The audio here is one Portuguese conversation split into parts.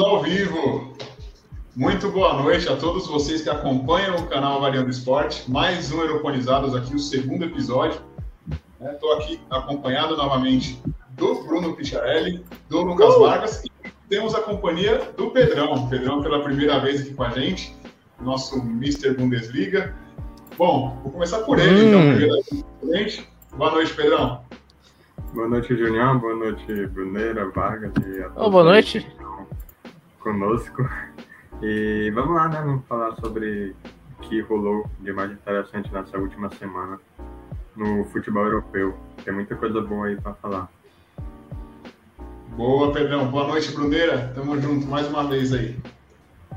Estamos ao vivo. Muito boa noite a todos vocês que acompanham o canal Variando Esporte. Mais um Aeroponizados aqui, o segundo episódio. Estou aqui acompanhado novamente do Bruno Picharelli, do Lucas uh! Vargas e temos a companhia do Pedrão. Pedrão pela primeira vez aqui com a gente, nosso Mr. Bundesliga. Bom, vou começar por ele, hum. então. Boa noite, Pedrão. Boa noite, Junião. Boa noite, Bruneira, Vargas e a todos. Oh, boa noite. Conosco. E vamos lá, né? Vamos falar sobre o que rolou de mais interessante nessa última semana no futebol europeu. Tem muita coisa boa aí para falar. Boa, Pedrão. Boa noite, Bruneira. Tamo junto mais uma vez aí.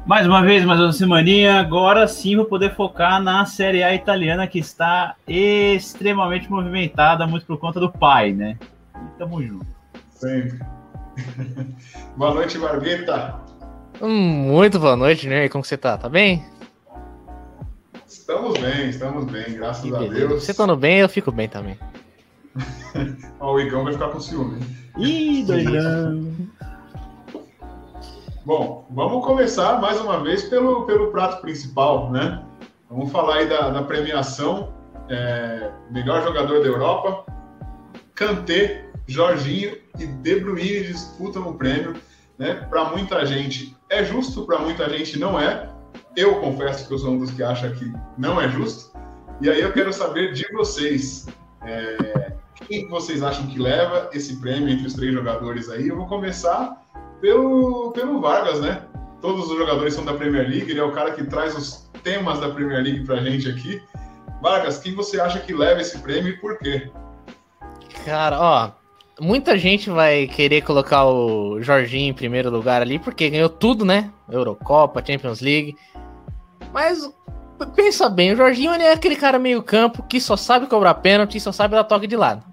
Mais uma vez, mais uma semaninha. Agora sim vou poder focar na Série A italiana que está extremamente movimentada, muito por conta do pai, né? E tamo junto. Sempre. boa noite, Bargueta. Muito boa noite, né? Como você tá? Tá bem? Estamos bem, estamos bem, graças a. Deus. Você estando bem, eu fico bem também. Ó, o Igão vai ficar com ciúme. Ih, doidão. Bom, vamos começar mais uma vez pelo, pelo prato principal, né? Vamos falar aí da, da premiação é, melhor jogador da Europa. Kanté, Jorginho e De Bruyne disputam o prêmio. Né? Para muita gente é justo, para muita gente não é. Eu confesso que eu sou um dos que acha que não é justo. E aí eu quero saber de vocês. É, quem vocês acham que leva esse prêmio entre os três jogadores aí? Eu vou começar pelo, pelo Vargas, né? Todos os jogadores são da Premier League, ele é o cara que traz os temas da Premier League pra gente aqui. Vargas, quem você acha que leva esse prêmio e por quê? Cara, ó, muita gente vai querer colocar o Jorginho em primeiro lugar ali, porque ganhou tudo, né? Eurocopa, Champions League. Mas pensa bem, o Jorginho é aquele cara meio campo que só sabe cobrar pênalti e só sabe dar toque de lado.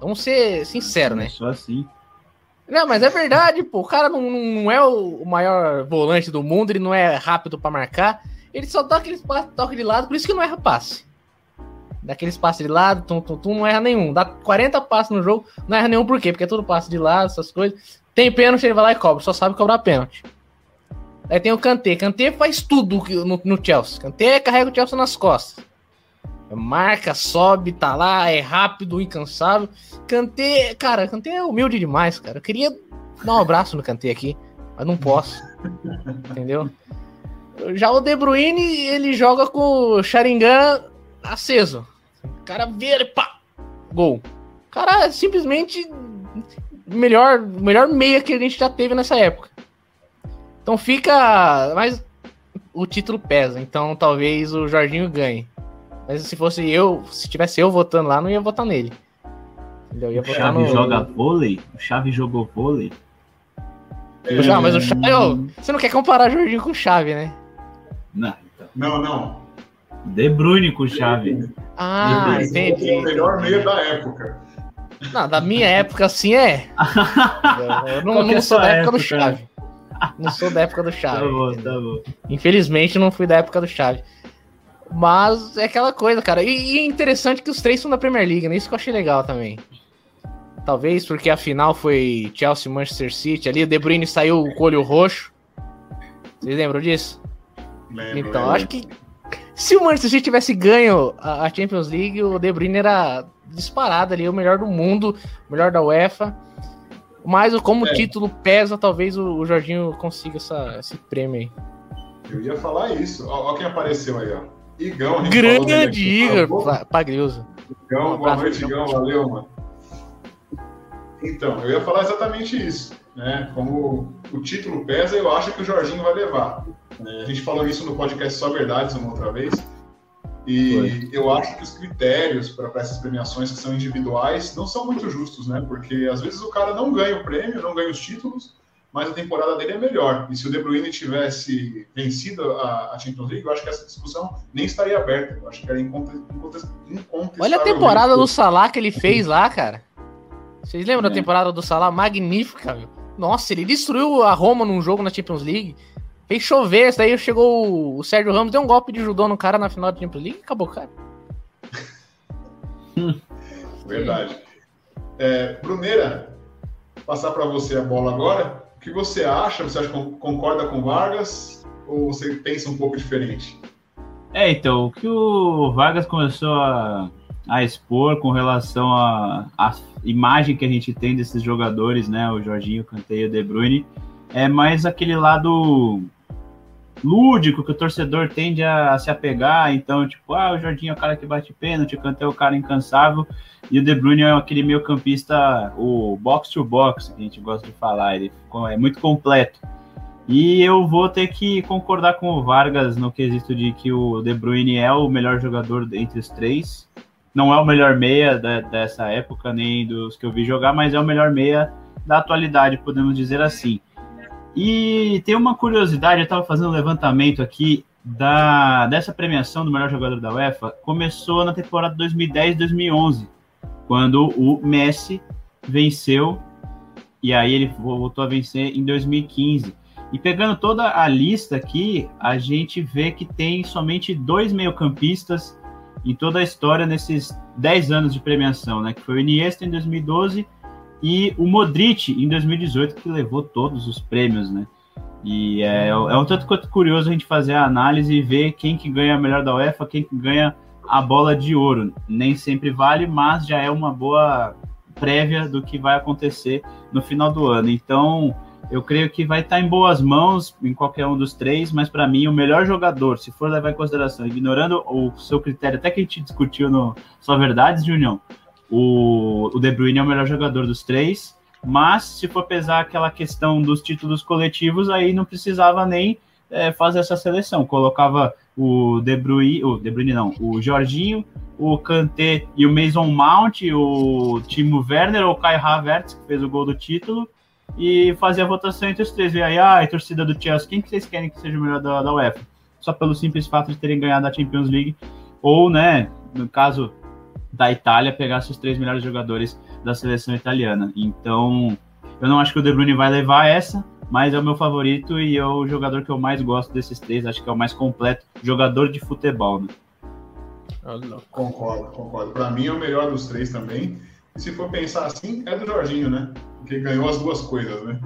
Vamos ser sinceros, né? Só assim. Não, mas é verdade, pô. O cara não, não é o maior volante do mundo, ele não é rápido para marcar. Ele só dá aquele toque de lado, por isso que não erra passe. Daqueles passes de lado, tum, tum, tum, não erra nenhum. Dá 40 passes no jogo, não erra nenhum, por quê? Porque é tudo passe de lado, essas coisas. Tem pênalti, ele vai lá e cobra, só sabe cobrar pênalti. Aí tem o Kanté. Kanté faz tudo no, no Chelsea. Kanté carrega o Chelsea nas costas. Marca, sobe, tá lá, é rápido, incansável. Kanté, cara, Kanté é humilde demais, cara. Eu queria dar um abraço no Kanté aqui, mas não posso. entendeu? Já o De Bruyne, ele joga com o Sharingan aceso. O cara vira, pá, gol. O cara é simplesmente melhor, melhor meia que a gente já teve nessa época. Então fica, mas o título pesa, então talvez o Jorginho ganhe. Mas se fosse eu, se tivesse eu votando lá, não ia votar nele. Entendeu? Ia o votar Chave no... joga vôlei? O Chave jogou vôlei? Já, mas o Chave. você não quer comparar Jorginho com o Chave, né? Não, então. Não, não. De Bruyne com o Chave. Ah, entendi. O melhor meio da época. Não, da minha época assim é. eu não, não sou da época, época, do Chave. Não sou da época do Chave. Tá bom, tá bom. Infelizmente não fui da época do Chave. Mas é aquela coisa, cara. E, e, é interessante que os três são da Premier League, né? Isso que eu achei legal também. Talvez porque a final foi Chelsea Manchester City ali, o De Bruyne saiu com o olho roxo. Vocês lembram disso? Lembro, então, lembro. acho que se o Manchester City tivesse ganho a, Champions League, o De Bruyne era disparado ali, o melhor do mundo, o melhor da UEFA. Mas como é. o título pesa, talvez o, o Jorginho consiga essa, esse prêmio aí. Eu ia falar isso. Olha quem apareceu aí, ó. Igão, Grande Igor Pagriuso. Igão, boa noite, Igão. Valeu, mano. Então, eu ia falar exatamente isso. Né? Como o título pesa, eu acho que o Jorginho vai levar. É, a gente falou isso no podcast Só Verdades uma outra vez. E Foi. eu acho que os critérios para essas premiações que são individuais não são muito justos, né? Porque às vezes o cara não ganha o prêmio, não ganha os títulos, mas a temporada dele é melhor. E se o De Bruyne tivesse vencido a, Champions League, eu acho que essa discussão nem estaria aberta. Eu acho que era incontestável. Olha a temporada do Salah que ele fez lá, cara. Vocês lembram é. da temporada do Salah? Magnífica, meu. Nossa, ele destruiu a Roma num jogo na Champions League. Fez chover, daí chegou o Sérgio Ramos, deu um golpe de judô no cara na final da Champions League e acabou, cara. Verdade. É, Bruneira, passar para você a bola agora que você acha? Você acha que concorda com Vargas ou você pensa um pouco diferente? É, então, o que o Vargas começou a, a expor com relação à imagem que a gente tem desses jogadores, né, o Jorginho, o e o De Bruyne, é mais aquele lado lúdico que o torcedor tende a, a, se apegar. Então, tipo, ah, o Jorginho é o cara que bate pênalti, o Kanté é o cara incansável, e o De Bruyne é aquele meio campista, o box to box, que a gente gosta de falar, ele é muito completo. E eu vou ter que concordar com o Vargas no quesito de que o De Bruyne é o melhor jogador entre os três. Não é o melhor meia da, dessa época, nem dos que eu vi jogar, mas é o melhor meia da atualidade, podemos dizer assim. E tem uma curiosidade, eu estava fazendo um levantamento aqui da, dessa premiação do melhor jogador da UEFA. Começou na temporada 2010-2011, quando o Messi venceu, e aí ele voltou a vencer em 2015. E pegando toda a lista aqui, a gente vê que tem somente dois meio-campistas em toda a história nesses 10 anos de premiação, né? Que foi o Iniesta em 2012 e o Modric em 2018, que levou todos os prêmios, né? E é, é um tanto quanto curioso a gente fazer a análise e ver quem que ganha a melhor da UEFA, quem que ganha a bola de ouro. Nem sempre vale, mas já é uma boa prévia do que vai acontecer no final do ano. Então, eu creio que vai estar em boas mãos em qualquer um dos três, mas para mim o melhor jogador, se for levar em consideração, ignorando o seu critério, até que a gente discutiu no Só Verdades, Junião, o, o De Bruyne é o melhor jogador dos três, mas se for pesar aquela questão dos títulos coletivos, aí não precisava nem é, fazer essa seleção. Colocava o De Bruyne, o De Bruyne não, o Jorginho, o Kanté e o Mason Mount, o Timo Werner ou o Kai Havertz, que fez o gol do título, e fazia a votação entre os três. E aí, ah, torcida do Chelsea, quem que vocês querem que seja o melhor da, da UEFA? Só pelo simples fato de terem ganhado a Champions League, ou, né, no caso da Itália pegasse os três melhores jogadores da seleção italiana. Então, eu não acho que o De Bruyne vai levar essa, mas é o meu favorito e é o jogador que eu mais gosto desses três. Acho que é o mais completo jogador de futebol. Né? Concordo, concordo. Para mim é o melhor dos três também. Se for pensar assim, é do Jorginho, né? Porque ganhou as duas coisas, né?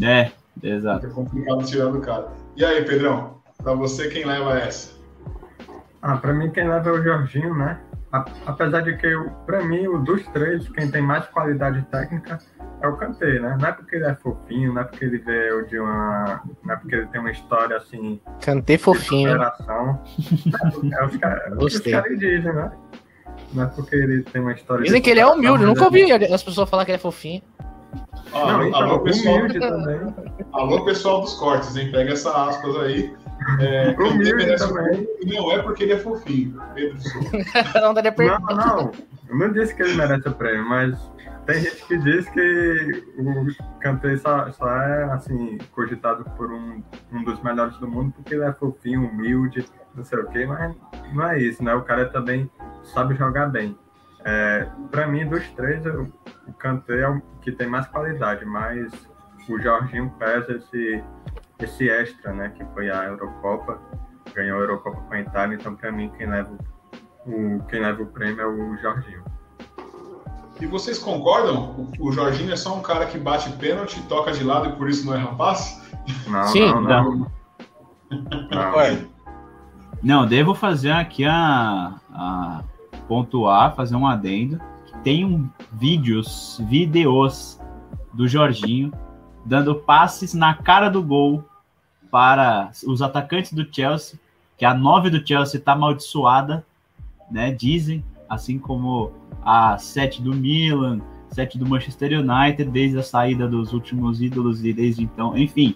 É, exato. É complicado tirar do cara. E aí, Pedrão, para você quem leva essa? Ah, para mim quem leva é o Jorginho, né? apesar de que, para mim, o dos três, quem tem mais qualidade técnica é o Kanté, né? Não é porque ele é fofinho, não é porque ele veio de uma. Não é porque ele tem uma história assim. Kanté fofinho. Geração. É, os caras dizem, né? Não é porque ele tem uma história. Dizem que ele é humilde, nunca ouvi as pessoas falar que ele é fofinho. Ah, não, então, alô, pessoal, também. alô, pessoal dos cortes, hein? Pega essa aspas aí. É, também. não é porque ele é fofinho. Pedro não, não, não. Eu não disse que ele merece o prêmio, mas tem gente que diz que o Kanté só, só, é assim, cogitado por um, um dos melhores do mundo porque ele é fofinho, humilde, não sei o quê, mas não é isso, né? O cara também sabe jogar bem. É, para mim, dos três, o, o Kanté é o que tem mais qualidade, mas o Jorginho pesa esse esse extra, né, que foi a Eurocopa, ganhou a Eurocopa com a Itália, então para mim quem leva o quem leva o prêmio é o Jorginho. E vocês concordam? O Jorginho é só um cara que bate pênalti, toca de lado e por isso não é rapaz? Não, Sim, não, não. Não, não. não devo fazer aqui a, a pontuar, fazer um adendo. Tem um vídeos, vídeos do Jorginho dando passes na cara do gol para os atacantes do Chelsea, que a 9 do Chelsea está amaldiçoada, né? Dizem, assim como a 7 do Milan, 7 do Manchester United, desde a saída dos últimos ídolos e desde então, enfim,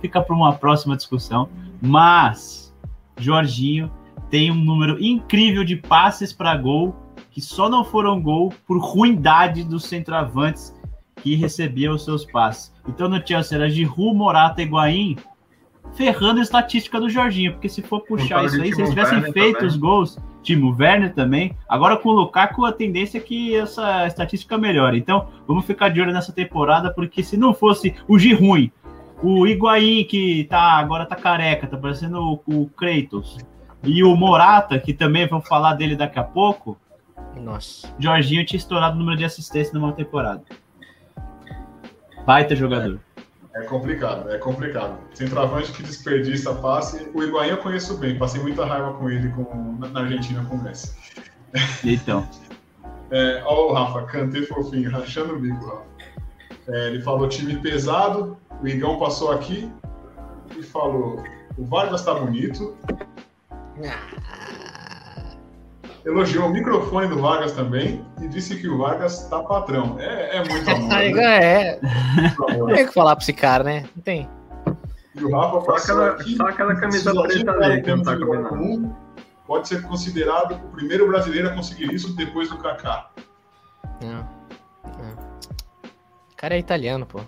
fica para uma próxima discussão. Mas Jorginho tem um número incrível de passes para gol que só não foram gol por ruindade dos centroavantes que recebia os seus passes. Então no Chelsea era Giroud, Morata e Higuaín ferrando a estatística do Jorginho, porque se for puxar isso aí, se eles tivessem Werner feito também. os gols, Timo Werner também, agora com o Lukaku a tendência é que essa estatística melhore. Então vamos ficar de olho nessa temporada, porque se não fosse o Giroud, o Higuaín que tá, agora tá careca, tá parecendo o, o Kratos, e o Morata, que também vou falar dele daqui a pouco, nossa. Jorginho tinha estourado o número de assistências numa temporada. Baita jogador. É complicado, é complicado. Centroavante que desperdiça passe. O Higuaín eu conheço bem, passei muita raiva com ele com, na Argentina com o Messi. Então. É, ó, o Rafa, cantei fofinho, rachando o bico, Rafa. É, ele falou time pesado, o Igão passou aqui e falou: o Vargas tá bonito. Elogiou o microfone do Vargas também e disse que o Vargas tá patrão. É, é muito amor. né? é. Não tem o que falar pra esse cara, né? Não tem. E o Rafa Só aquela, aqui. só aquela camisa preta ali que não tá combinando. Pode ser considerado o primeiro brasileiro a conseguir isso depois do Kaká. Não. Não. O cara é italiano, pô.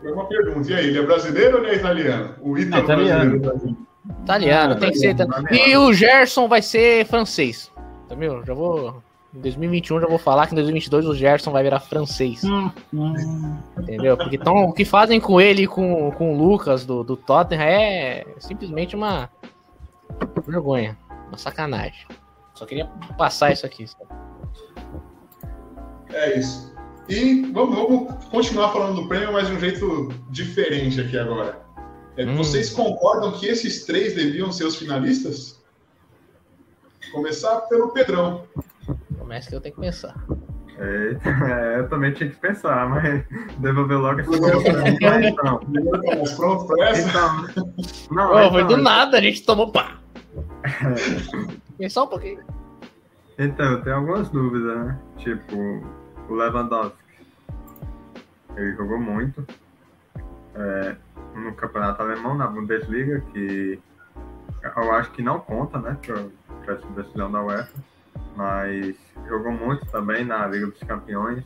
Foi uma pergunta. E aí, ele é brasileiro ou ele é italiano? O Ítalo É italiano. brasileiro. Italiano, Ah, tem que ser. italiano, E o Gerson vai ser francês. Entendeu? Já vou. Em 2021 já vou falar que em 2022 o Gerson vai virar francês. Hum, hum. Entendeu? Porque tão, o que fazem com ele e com, com o Lucas do, do Tottenham é simplesmente uma vergonha. Uma sacanagem. Só queria passar isso aqui. É isso. E vamos, vamos continuar falando do prêmio, mas de um jeito diferente aqui agora. É, Hum. Vocês concordam que esses três deviam ser os finalistas? Começar pelo Pedrão. Começa que eu tenho que pensar. Eita, é, eu também tinha que pensar, mas devolver logo mim. Mas Então, Estamos prontos para essa? então, não, Ô, foi então, do nada, a gente tomou pá. Pensar um pouquinho. Então, eu tenho algumas dúvidas, né? Tipo, o Lewandowski. Ele jogou muito é, no campeonato alemão, na Bundesliga, que eu acho que não conta, né? Para essa decisão da UEFA. Mas jogou muito também na Liga dos Campeões.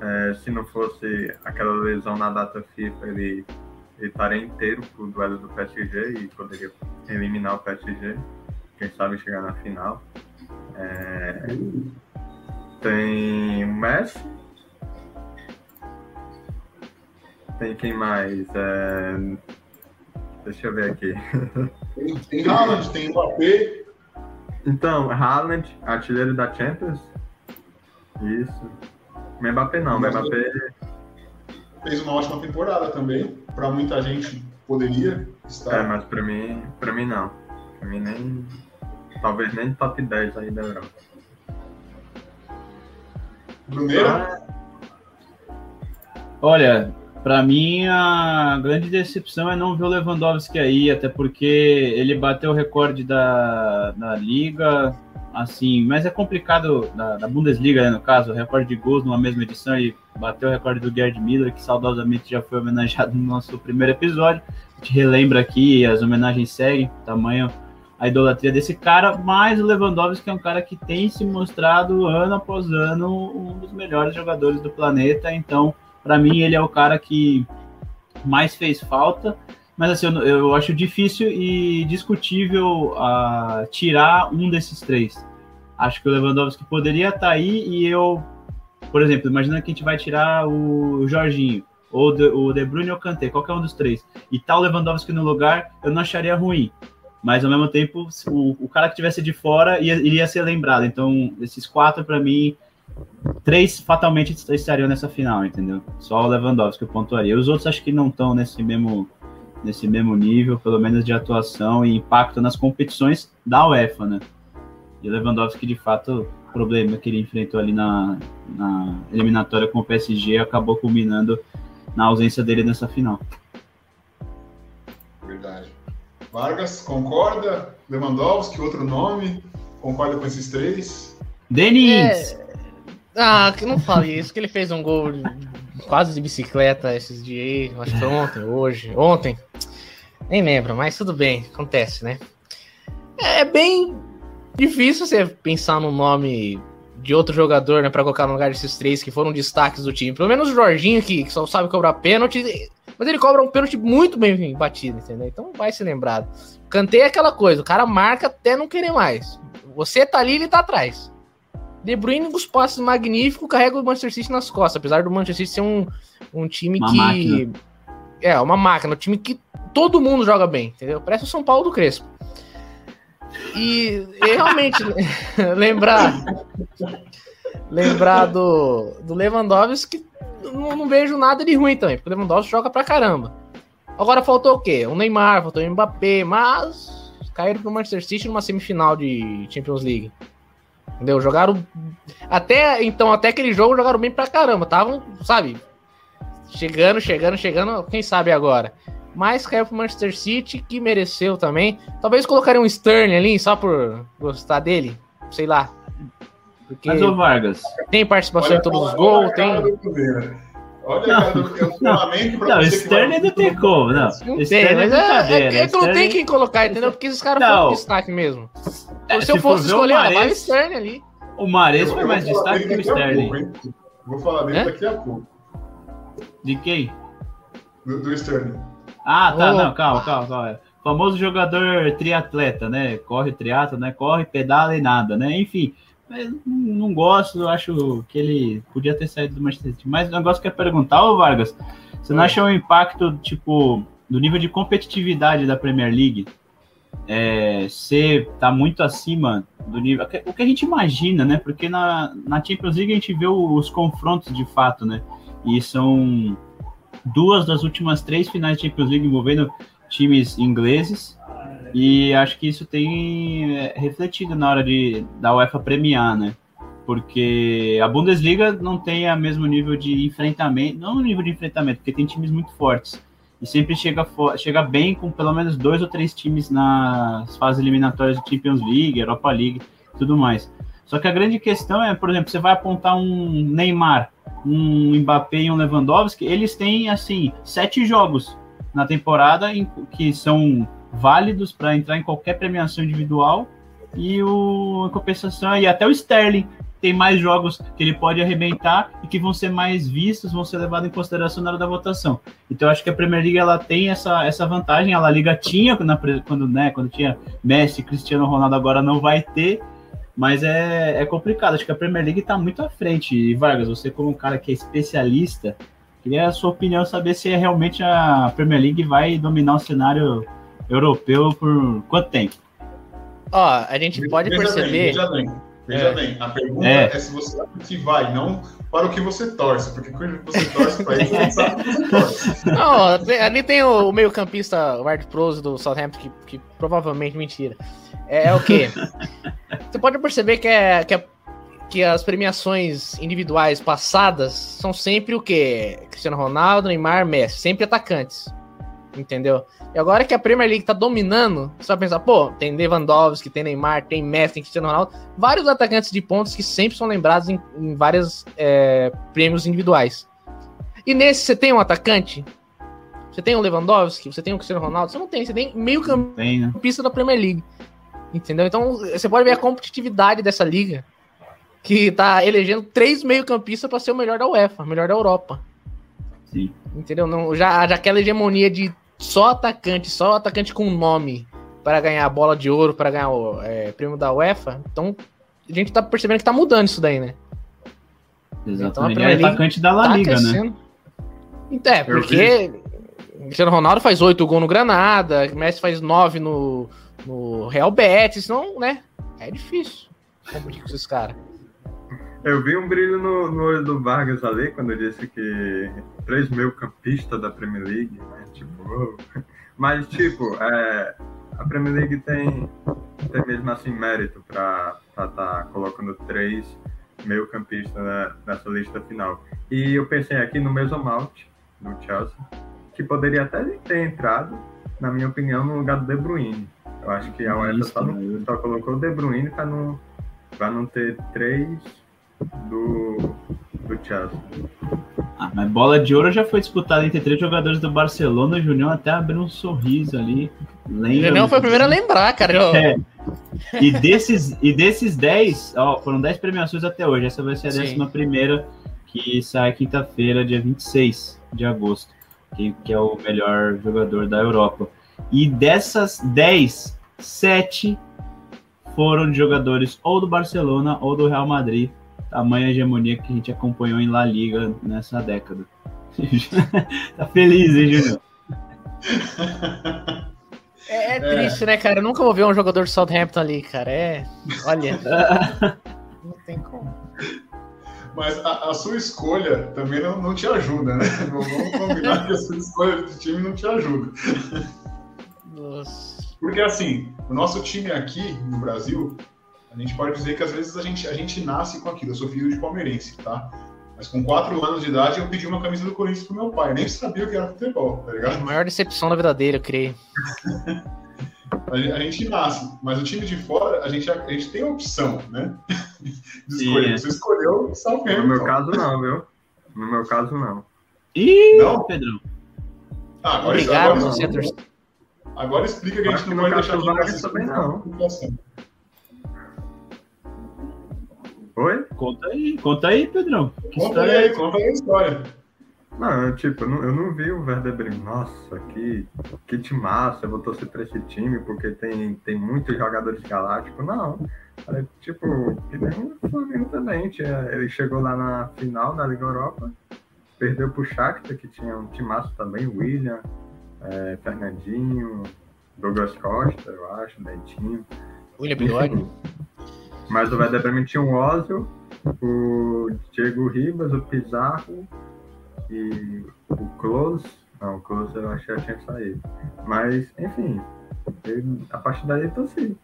É, se não fosse aquela lesão na data FIFA, ele, ele estaria inteiro pro duelo do PSG e poderia eliminar o PSG. Quem sabe chegar na final. É, tem o Messi. Tem quem mais? É, deixa eu ver aqui. Tem, tem Haaland, tem Mbappé. Então, Haaland, artilheiro da Champions. Isso. Mbappé não, Mbappé. Fez uma ótima temporada também. Para muita gente poderia É, estar. mas pra mim, pra mim não. Pra mim nem. Talvez nem top 10 aí da Europa. Bruneiro, Ah, Olha, pra mim a grande decepção é não ver o Lewandowski aí, até porque ele bateu o recorde da, da liga, assim, mas é complicado da, da Bundesliga, né, no caso, o recorde de gols numa mesma edição e bateu o recorde do Gerd Miller, que saudosamente já foi homenageado no nosso primeiro episódio. A gente relembra aqui, as homenagens seguem, tamanho a idolatria desse cara, mas o Lewandowski é um cara que tem se mostrado ano após ano um dos melhores jogadores do planeta, então para mim ele é o cara que mais fez falta, mas assim, eu, eu acho difícil e discutível uh, tirar um desses três. Acho que o Lewandowski poderia estar aí e eu, por exemplo, imagina que a gente vai tirar o Jorginho, ou o De Bruyne ou o Kanté, qualquer um dos três, e tá o Lewandowski no lugar, eu não acharia ruim. Mas ao mesmo tempo, o, o cara que tivesse de fora ia, iria ser lembrado. Então, esses quatro, para mim, três fatalmente estariam nessa final, entendeu? Só o Lewandowski eu pontuaria. Os outros acho que não estão nesse mesmo, nesse mesmo nível, pelo menos de atuação e impacto nas competições da UEFA, né? E o Lewandowski, de fato, o problema que ele enfrentou ali na, na eliminatória com o PSG acabou culminando na ausência dele nessa final. Verdade. Vargas, concorda? Lewandowski, outro nome? Concorda com esses três? Denis! É... Ah, que não fale isso, que ele fez um gol quase de bicicleta esses dias aí, acho que foi ontem, hoje, ontem. Nem lembro, mas tudo bem, acontece, né? É bem difícil você pensar no nome de outro jogador, né, pra colocar no lugar desses três que foram destaques do time. Pelo menos o Jorginho, que, que só sabe cobrar pênalti, mas ele cobra um pênalti muito bem batido, entendeu? Então vai ser lembrado. Cantei aquela coisa, o cara marca até não querer mais. Você tá ali, ele tá atrás. De Bruyne com os passes magníficos, carrega o Manchester City nas costas, apesar do Manchester City ser um, um time Uma que. máquina. É, uma máquina, um time que todo mundo joga bem, entendeu? Parece o São Paulo do Crespo. E, e realmente, lembrar. Lembrar do, do Lewandowski, não, não vejo nada de ruim também, porque o Lewandowski joga pra caramba. Agora faltou o quê? O Neymar, faltou o Mbappé, mas caíram pro Manchester City numa semifinal de Champions League. Entendeu? Jogaram. Até então, até aquele jogo, jogaram bem pra caramba. Estavam, sabe? Chegando, chegando, chegando. Quem sabe agora. Mas caiu pro Manchester City, que mereceu também. Talvez colocaria um Sterling ali, só por gostar dele. Sei lá. Porque Mas o Vargas. Tem participação em todos os gols, tem. Olha, não, não, não Sterling não tem como, não. Não tem, mas é, é, é que não tem quem colocar, entendeu? Porque esses caras foram destaque mesmo. É, se, se eu fosse escolher, Mares, vai o Sterling ali. O Mares foi mais destaque que o Sterling. Pouco, vou falar dele é? daqui a pouco. De quem? Do, do Sterling. Ah, tá, oh. não, calma, calma, calma. Famoso jogador triatleta, né? Corre triatlo, né? Corre, pedala e nada, né? Enfim, não gosto, eu acho que ele podia ter saído do Manchester City. Mas o negócio que eu perguntar, ô Vargas, você não acha o impacto, tipo, do nível de competitividade da Premier League é, ser tá muito acima do nível. O que a gente imagina, né? Porque na, na Champions League a gente vê os confrontos de fato, né? E são duas das últimas três finais de Champions League envolvendo times ingleses. E acho que isso tem é, refletido na hora de da UEFA premiar, né? Porque a Bundesliga não tem o mesmo nível de enfrentamento, não o nível de enfrentamento, porque tem times muito fortes e sempre chega, chega bem com pelo menos dois ou três times nas fases eliminatórias de Champions League, Europa League tudo mais. Só que a grande questão é, por exemplo, você vai apontar um Neymar, um Mbappé e um Lewandowski, eles têm, assim, sete jogos na temporada em, que são válidos para entrar em qualquer premiação individual e o, compensação, e até o Sterling, tem mais jogos que ele pode arrebentar e que vão ser mais vistos, vão ser levados em consideração na hora da votação. Então, acho que a Premier League ela tem essa, essa vantagem. A La Liga tinha na, quando, né, quando tinha Messi, Cristiano Ronaldo, agora não vai ter. Mas é, é complicado. Acho que a Premier League está muito à frente. E Vargas, você como um cara que é especialista, queria a sua opinião saber se é realmente a Premier League vai dominar o cenário europeu por quanto tempo. Ó, a gente pode perceber. Veja é. bem, a pergunta é. é. se você sabe o que vai, não para o que você torce, porque quando você torce para isso, você sabe o que você torce. Não, ali tem o meio-campista Ward Prose do Southampton, que, que, provavelmente mentira. É, é o quê? você pode perceber que, é, que, é, que as premiações individuais passadas são sempre o quê? Cristiano Ronaldo, Neymar, Messi, sempre atacantes. Entendeu? E agora que a Premier League tá dominando, você vai pensar, pô, tem Lewandowski, tem Neymar, tem Messi, tem Cristiano Ronaldo, vários atacantes de pontos que sempre são lembrados em, em vários é, prêmios individuais. E nesse você tem um atacante? Você tem o Lewandowski? Você tem o Cristiano Ronaldo? Você não tem, você tem meio campista né? da Premier League. Entendeu? Então você pode ver a competitividade dessa liga, que tá elegendo três meio-campistas para ser o melhor da UEFA, o melhor da Europa. Sim. Entendeu? Não, já, já aquela hegemonia de só atacante, só atacante com nome para ganhar a bola de ouro, para ganhar o é, prêmio da UEFA. Então, a gente tá percebendo que tá mudando isso daí, né? Exatamente. Então, Ele é atacante da La tá Liga, né? né? Então, é, porque Cristiano Ronaldo faz oito gols no Granada, Messi faz nove no, no Real Betis, não, né? É difícil competir com esses caras. Eu vi um brilho no, no olho do Vargas ali quando disse que três mil campistas da Premier League, né? Tipo, mas tipo, é, a Premier League tem, tem mesmo assim mérito para estar tá colocando três meio campistas nessa lista final. E eu pensei aqui no Mason Mount, do Chelsea, que poderia até ter entrado, na minha opinião, no lugar do De Bruyne. Eu acho que a UEFA só, só colocou o De Bruyne para não, não ter três do, do Chelsea. Ah, mas bola de ouro já foi disputada entre três jogadores do Barcelona. O Junião até abriu um sorriso ali. Lembra? Junião foi o primeiro a lembrar, cara. É. E desses, e desses 10, ó, foram 10 premiações até hoje. Essa vai ser a décima primeira, que sai quinta-feira, dia 26 de agosto, que, que é o melhor jogador da Europa. E dessas 10, 7 foram de jogadores ou do Barcelona ou do Real Madrid tamanha hegemonia que a gente acompanhou em La Liga nessa década. tá feliz, hein, Júnior? É, é, triste, é. né, cara? Eu nunca vou ver um jogador de Southampton ali, cara. É. Olha. não tem como. Mas a, a, sua escolha também não, não te ajuda, né? Vamos combinar que a sua escolha de time não te ajuda. Nossa. Porque assim, o nosso time aqui no Brasil, a gente pode dizer que às vezes a gente, a gente nasce com aquilo. Eu sou filho de palmeirense, tá? Mas com 4 anos de idade eu pedi uma camisa do Corinthians pro meu pai. Eu nem sabia o que era futebol, tá ligado? A maior decepção da vida dele, eu creio. a, gente, a gente nasce, mas o time de fora, a gente, a, gente tem a opção, né? De escolher. Você escolheu Southampton. No meu caso, não, viu? No meu caso, não. Ih, não? Pedro. Ah, agora, Obrigado, agora, você agora, agora explica que a gente não vai deixar de jogar também, não. Oi? Conta aí, conta aí, Pedrão. Que conta aí, é conta aí a história. Não, tipo, eu não, eu não vi o Werder Bremen. Nossa, que, que massa, eu vou torcer pra esse time porque tem, tem muitos jogadores galácticos. Não. É, tipo, que nem o Flamengo também. Tinha, ele chegou lá na final da Liga Europa, perdeu pro Shakhtar, que tinha um timaço também, William, é, Fernandinho, Douglas Costa, eu acho, Dentinho. William Bigode. Mas o Werder Bremen tinha o Ozil, o Diego Ribas, o Pizarro e o Close. Não, o Close eu acho que tinha saído. Mas, enfim, a partir daí torci.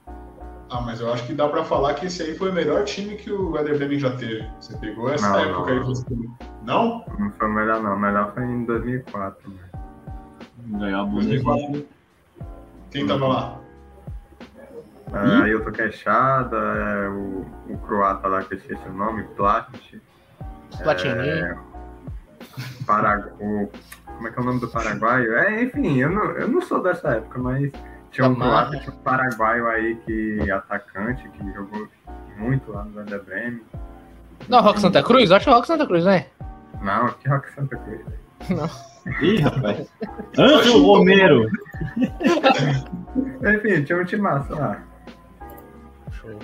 Ah, mas eu acho que dá pra falar que esse aí foi o melhor time que o Werder Bremen já teve. Você pegou essa não, época não. aí você... Não? Não foi o melhor não. O melhor foi em 2004. Né? Ganhou a Bundesliga. Quem tava lá? Uh, Ailton Queixada, é, o, o croata lá que eu esqueci o nome, Platit. Platini. É, o, como é que é o nome do paraguaio? É, enfim, eu não, eu não sou dessa época, mas tinha um croata, tinha um paraguaio aí que atacante, que jogou muito lá no Werder Bremen. Não, Rock Santa Cruz? Eu acho que é Rock Santa Cruz, né? Não, que Rock Santa Cruz. Não. Ih, rapaz. Ângelo Romero. Enfim, tinha um time massa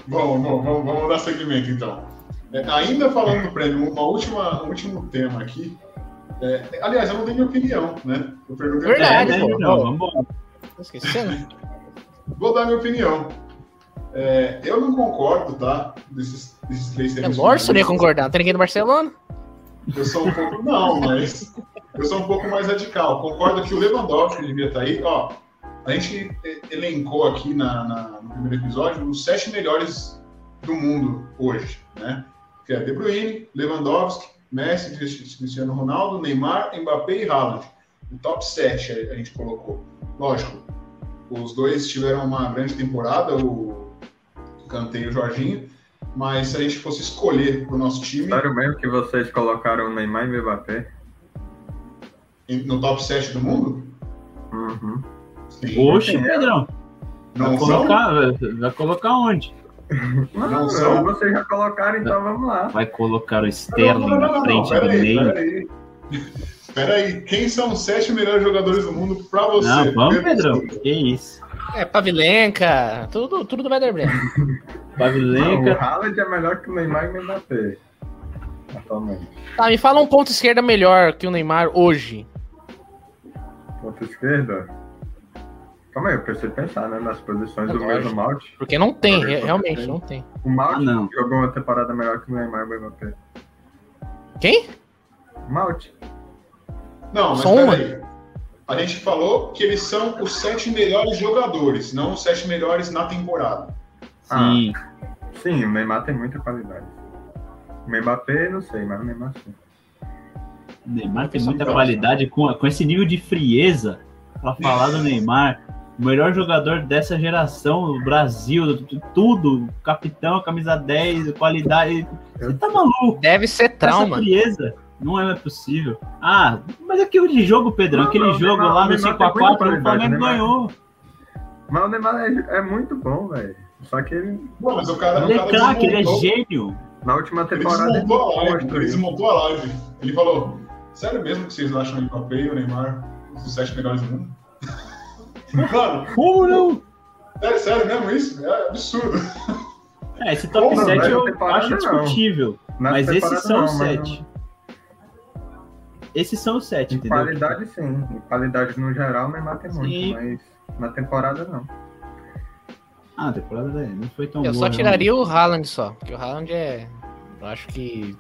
Bom, bom, vamos, vamos dar seguimento então. É, ainda falando do prêmio, uma última, um último tema aqui. É, aliás, eu não dei minha opinião, né? Eu perguntei Verdade, né? Não, vamos embora. Esquecendo? Vou dar minha opinião. É, eu não concordo, tá? Desses, desses três É lógico que você ia concordar, tem ninguém do Barcelona. Eu sou um pouco. Não, mas. Eu sou um pouco mais radical. Concordo que o Lewandowski devia estar aí. Ó, a gente elencou aqui na, na, no primeiro episódio os sete melhores do mundo hoje, né? Que é De Bruyne, Lewandowski, Messi, Cristiano Ronaldo, Neymar, Mbappé e Haaland. O top 7 a gente colocou. Lógico, os dois tiveram uma grande temporada, o Kanté e o Jorginho, mas se a gente fosse escolher para o nosso time... Sério mesmo que vocês colocaram Neymar e Mbappé? No top 7 do mundo? Uhum. Oxe, é. Pedrão. Não vai colocar, vai colocar onde? Não, não são. Vocês já colocaram, então vamos lá. Vai colocar o Sterling não, não, na frente do meio. Espera aí, quem são os sete melhores jogadores do mundo pra você? Não, vamos, Pedrão. Que isso. É, Pavilenka, tudo, tudo do Werder Bremen. Pavilenka. o Haaland é melhor que o Neymar e o Mbappé. Atualmente. Tá, me fala um ponto esquerda melhor que o Neymar hoje. Ponto esquerda? Calma aí, eu preciso pensar, né? Nas posições é do mesmo Malte. Porque não tem, realmente, não tem. O Malte ah, jogou uma temporada melhor que o Neymar e o Mbappé. Quem? Malte. Não, mas peraí. A gente falou que eles são os sete melhores jogadores, não os sete melhores na temporada. Sim. Ah, sim, o Neymar tem muita qualidade. O Mbappé, não sei, mas o Neymar sim. O Neymar tem muita qualidade com, com esse nível de frieza para falar do Neymar o melhor jogador dessa geração, do Brasil, tudo, capitão, camisa 10, qualidade. Você tá maluco? Deve ser trauma. Essa frieza. Não é possível. Ah, mas aquele de jogo, Pedrão, não, aquele não, jogo Neymar, lá no 5x4, o Flamengo ganhou. Mas o Neymar é, é muito bom, velho. Só que ele. Pô, mas o cara, ele é craque, ele é gênio. Na última temporada ele desmontou, ele a, live, ele desmontou a live. Ele falou: Sério mesmo que vocês acham o Mbappé e o Neymar os sete melhores do mundo? Mano, como não? É sério mesmo isso? É absurdo. É, esse top Como 7 eu acho discutível. Mas esses são os 7. Esses são os 7, entendeu? Qualidade sim. Em qualidade no geral, Neymar tem muito, sim. mas na temporada não. Ah, a temporada não foi tão eu boa. Eu só tiraria não. o Haaland só, porque o Haaland é. Eu acho que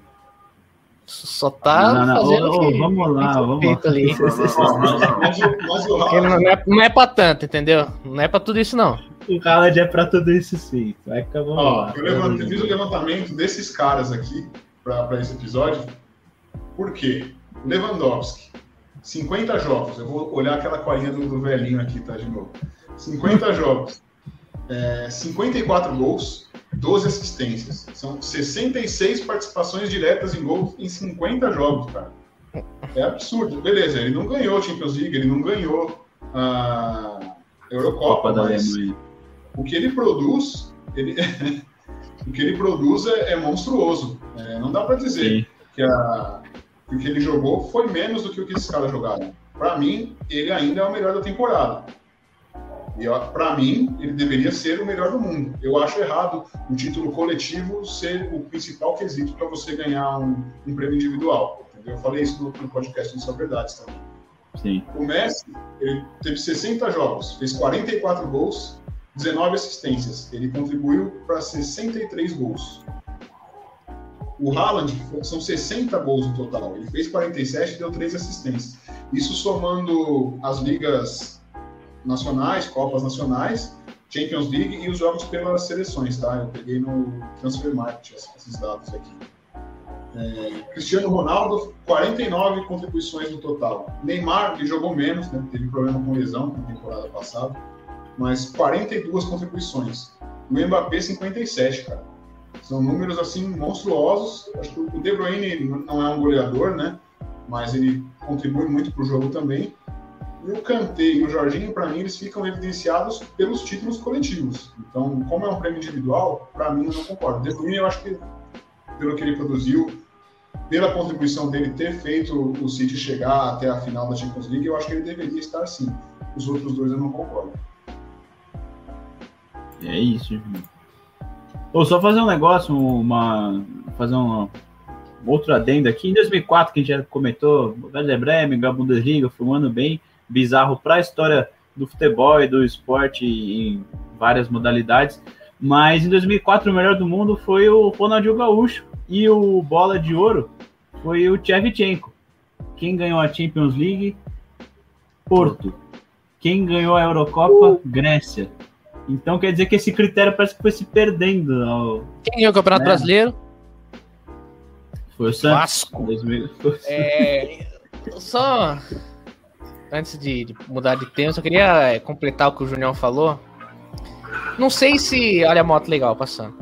Só tá Não, não, fazendo ô, que- vamos lá, que vamos lá. ali. O- o Não, é, não é pra tanto, entendeu? Não é pra tudo isso, não. O Haaland é pra tudo isso sim. Vai vamos ó, lá. eu levantei- fiz o levantamento desses caras aqui para esse episódio. Por quê? Lewandowski, 50 jogos. Eu vou olhar aquela colinha do, do velhinho aqui, tá? De novo. 50 jogos. É, 54 gols, 12 assistências. São 66 participações diretas em gols em 50 jogos, cara. É absurdo. Beleza, ele não ganhou a Champions League, ele não ganhou a Eurocopa, Copa da mas o que ele produz, ele, o que ele produz é, é monstruoso. É, não dá para dizer Sim. que, a- que o que ele jogou foi menos do que o que esses caras jogaram. Para mim, ele ainda é o melhor da temporada. E para mim, ele deveria ser o melhor do mundo. Eu acho errado o título coletivo ser o principal quesito para você ganhar um, um prêmio individual. entendeu? Eu falei isso no, no podcast do São Verdades também. Sim. O Messi, ele teve 60 jogos, fez 44 gols, 19 assistências. Ele contribuiu para 63 gols. O Haaland são 60 gols no total. Ele fez 47 e deu 3 assistências. Isso somando as ligas nacionais, Copas Nacionais, Champions League e os jogos pelas seleções, tá? Eu peguei no Transfer Market esses dados aqui. É, Cristiano Ronaldo, 49 contribuições no total. Neymar, que jogou menos, né? teve problema com lesão na temporada passada, mas 42 contribuições. O Mbappé, 57, cara. São números assim monstruosos. Acho que o De Bruyne não é um goleador, né? Mas ele contribui muito para o jogo também. O Kanté e o Jorginho, para mim, eles ficam evidenciados pelos títulos coletivos. Então, como é um prêmio individual, para mim eu não concordo. De Bruyne, eu acho que pelo que ele produziu, pela contribuição dele ter feito o City chegar até a final da Champions League, eu acho que ele deveria estar sim. Os outros dois eu não concordo. É isso. Ou só fazer um negócio, uma. Fazer um outro adendo aqui. Em 2004, que a gente já comentou, o Werder Bremen, a foi um ano bem bizarro para a história do futebol e do esporte em várias modalidades. Mas em 2004, o melhor do mundo foi o Ronaldinho Gaúcho. E o bola de ouro foi o Tchevchenko. Quem ganhou a Champions League? Porto. Quem ganhou a Eurocopa? Grécia. Então quer dizer que esse critério parece que foi se perdendo. Ao... Quem ganhou o Campeonato Né? Brasileiro? Foi o Santos. Vasco. 2000. É, só antes de, de mudar de tema, só queria é, completar o que o Junião falou. Não sei se. Olha a moto legal passando.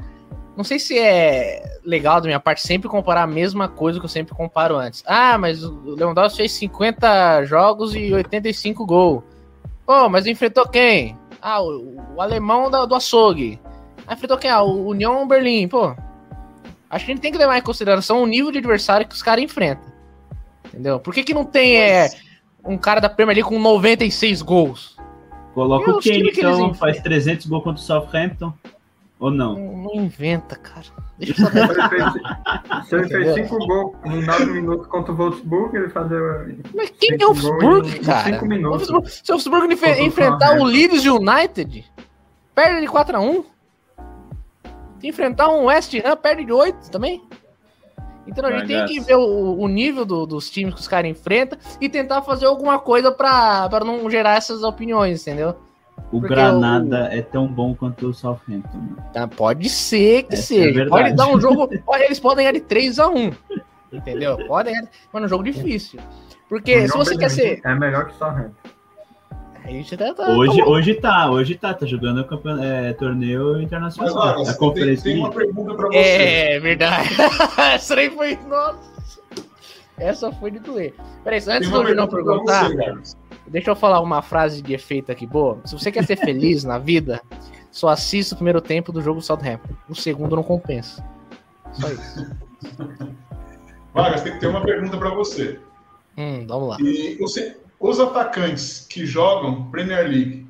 Não sei se é legal da minha parte sempre comparar a mesma coisa que eu sempre comparo antes. Ah, mas o Lewandowski fez 50 jogos e 85 gols. Pô, mas enfrentou quem? Ah, o, o alemão da- do açougue. Ah, enfrentou quem? Ah, o União Berlim. Pô, acho que a gente tem que levar em consideração o nível de adversário que os caras enfrentam. Entendeu? Por que, que não tem é, um cara da Premier League com 96 gols? Coloca E o Kane, que eles então, faz 300 gols contra o Southampton. Ou não? Não, não inventa, cara. Deixa eu saber. Se ele fez, se ele fez cinco gols em 9 minutos contra o Wolfsburg, ele fazia. Mas quem é o Wolfsburg, cara? cinco minutos. O Wolfsburg- Se o Wolfsburg enfrentar o. Leeds United, perde de 4x1. Se enfrentar um West Ham, perde de 8 também. Então a gente tem Bagaço. que ver o, o nível do- dos times que os caras enfrentam e tentar fazer alguma coisa pra, pra não gerar essas opiniões, entendeu? O Porque Granada é tão bom quanto o Southampton. mano. Tá, pode ser que Essa é seja. verdade. pode dar um jogo. eles podem ganhar de 3x1. Entendeu? Podem ganhar. Mas é um jogo difícil. Porque se você quer Berlim ser. É melhor que o Southampton. A gente tá, tá- Hoje, tá hoje tá, hoje tá, tá jogando campeon... é, torneio Mas, internacional. Vargas, a tem, conferência tem uma pergunta para você. É verdade. Essa aí foi. Nossa. Essa foi de doer. Peraí, antes do não pergunta pra perguntar, você, deixa eu falar uma frase de efeito aqui boa. Se você quer ser feliz na vida, só assista o primeiro tempo do jogo do Southampton. O segundo não compensa. Só isso. Vargas, tem, tem uma pergunta para você. Hum, vamos lá. E você- os atacantes que jogam Premier League,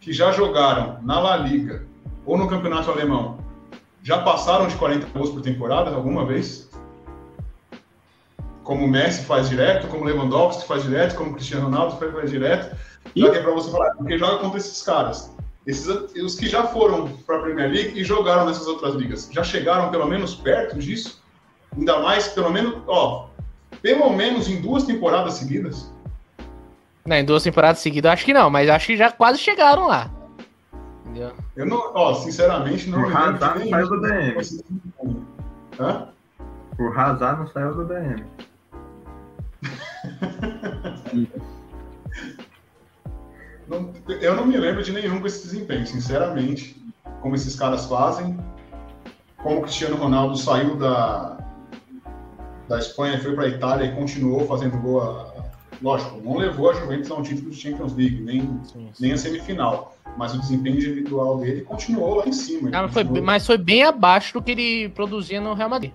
que já jogaram na La Liga ou no Campeonato Alemão, já passaram de 40 gols por temporada alguma vez? Como o Messi faz direto, como o Lewandowski faz direto, como o Cristiano Ronaldo faz, direto. Que é para você falar, porque joga contra esses caras. Esses, os que já foram para a Premier League e jogaram nessas outras ligas, já chegaram pelo menos perto disso? Ainda mais, pelo menos, ó, pelo menos em duas temporadas seguidas? Não, em duas temporadas seguidas, acho que não, mas acho que já quase chegaram lá. Entendeu? Eu não, ó, sinceramente, não o Hazard não saiu do DM. Hã? O Hazard não saiu do DM. não, eu não me lembro de nenhum com esse desempenho, sinceramente. Como esses caras fazem. Como o Cristiano Ronaldo saiu da, da Espanha foi para a Itália e continuou fazendo gol. Lógico, não levou a Juventus a um título de Champions League, nem, sim, sim. nem a semifinal. Mas o desempenho individual dele continuou lá em cima. Ah, foi, mas foi bem abaixo do que ele produzia no Real Madrid.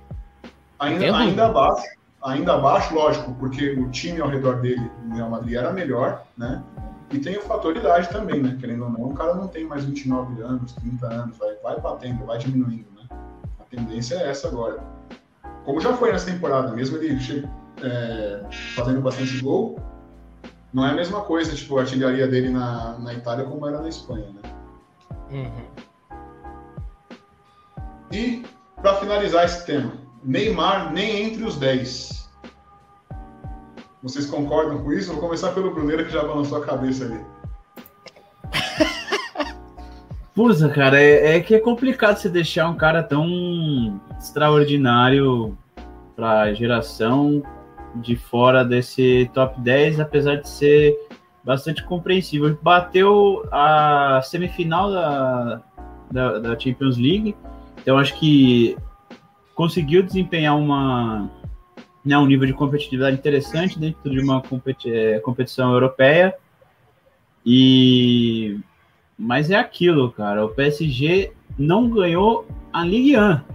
Ainda, ainda abaixo, ainda abaixo, lógico, porque o time ao redor dele no Real Madrid era melhor, né? E tem o fator idade também, né? Querendo ou não, o cara não tem mais 29 anos, 30 anos, vai, vai batendo, vai diminuindo, né? A tendência é essa agora. Como já foi nessa temporada, mesmo ele é, fazendo bastante gol, não é a mesma coisa, tipo, a artilharia dele na, na Itália como era na Espanha, né? Uhum. E, para finalizar esse tema, Neymar nem entre os 10. Vocês concordam com isso? Vou começar pelo Bruneira que já balançou a cabeça ali. Puxa, cara, é, é, que é complicado você deixar um cara tão extraordinário para a geração de fora desse top 10, apesar de ser bastante compreensível. Bateu a semifinal da, da, da Champions League, então acho que conseguiu desempenhar uma, né, um nível de competitividade interessante dentro de uma competi é, competição europeia. E mas é aquilo, cara. O PSG não ganhou a Ligue 1.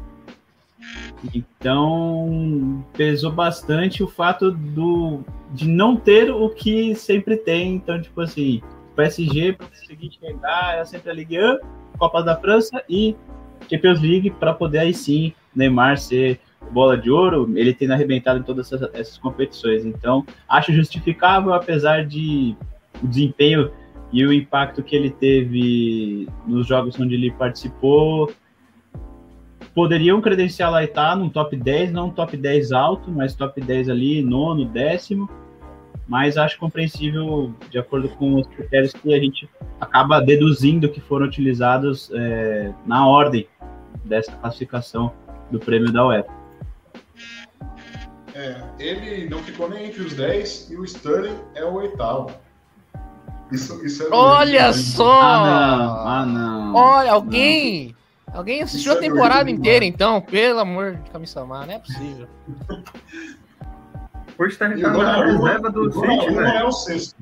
Então pesou bastante o fato do, de não ter o que sempre tem. Então, tipo assim, PSG para conseguir chegar é sempre a Ligue 1, Copa da França e Champions League para poder aí sim Neymar ser bola de ouro, ele tendo arrebentado em todas essas, essas competições. Então, acho justificável, apesar de o desempenho e o impacto que ele teve nos jogos onde ele participou poderiam credenciá-la a estar num top 10, não um top 10 alto, mas top 10 ali, nono, décimo. Mas acho compreensível, de acordo com os critérios que a gente acaba deduzindo que foram utilizados é, na ordem dessa classificação do prêmio da UEFA. É, ele não ficou nem entre os 10 e o Sterling é o oitavo. Isso, isso é Olha só! Ah, não. Ah, não. Olha, alguém. Alguém assistiu isso a temporada é inteira, então? Pelo amor de camisa não é possível. O Sterling tá na reserva do City, Não é o sexto.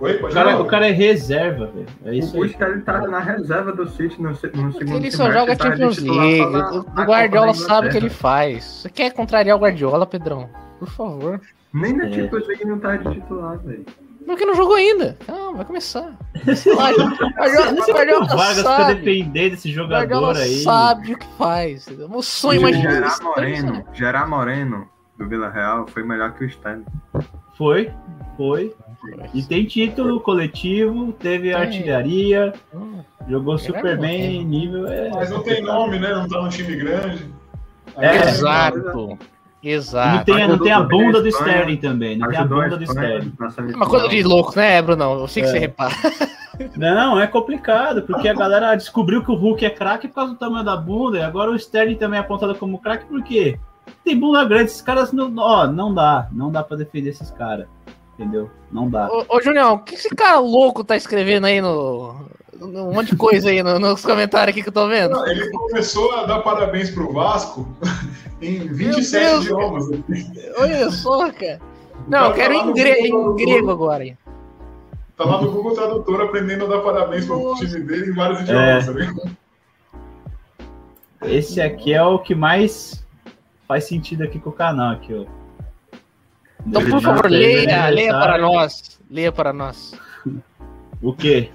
Oi, o, cara, o cara é reserva, velho. É isso o Sterling tá na reserva do City no, no segundo Ele só joga tá Champions League. O Guardiola sabe o que ele faz. Você quer contrariar o Guardiola, Pedrão? Por favor. Nem na é. Champions League não tá de titular, velho. Porque não jogou ainda. Calma, vai começar. o Guardiola Vargas sabe. depender desse jogador Guardiola aí. sabe o que faz. O sonho imagina. Gerar Moreno, Gerar Moreno do Vila Real foi melhor que o Sterling. Foi, foi. E tem título coletivo, teve tem. artilharia, hum, jogou super bem, nível. É... Mas não tem nome, né? Não tá num time grande. É, Exato. Exato. Não tem, não tem a bunda do Sterling também. Não tem a bunda do Sterling. É uma coisa de louco, né, Bruno? Eu sei que é. você repara. Não, é complicado, porque a galera descobriu que o Hulk é craque por causa do tamanho da bunda, e agora o Sterling também é apontado como craque, por quê? Tem bunda grande, esses caras não. Ó, não dá, não dá pra defender esses caras entendeu? Não dá. Ô, ô Julião, o que esse cara louco tá escrevendo aí no. Um monte de coisa aí no, nos comentários aqui que eu tô vendo. ele começou a dar parabéns pro Vasco em 27 idiomas. Olha só, cara. Não, eu quero em, gre em grego agora. Tá lá no Google Tradutor aprendendo a dar parabéns pro time dele em vários idiomas, é. Esse aqui é o que mais faz sentido aqui com o canal, aqui, ó. Então, por favor, leia, leia para nós. Leia para nós. O quê?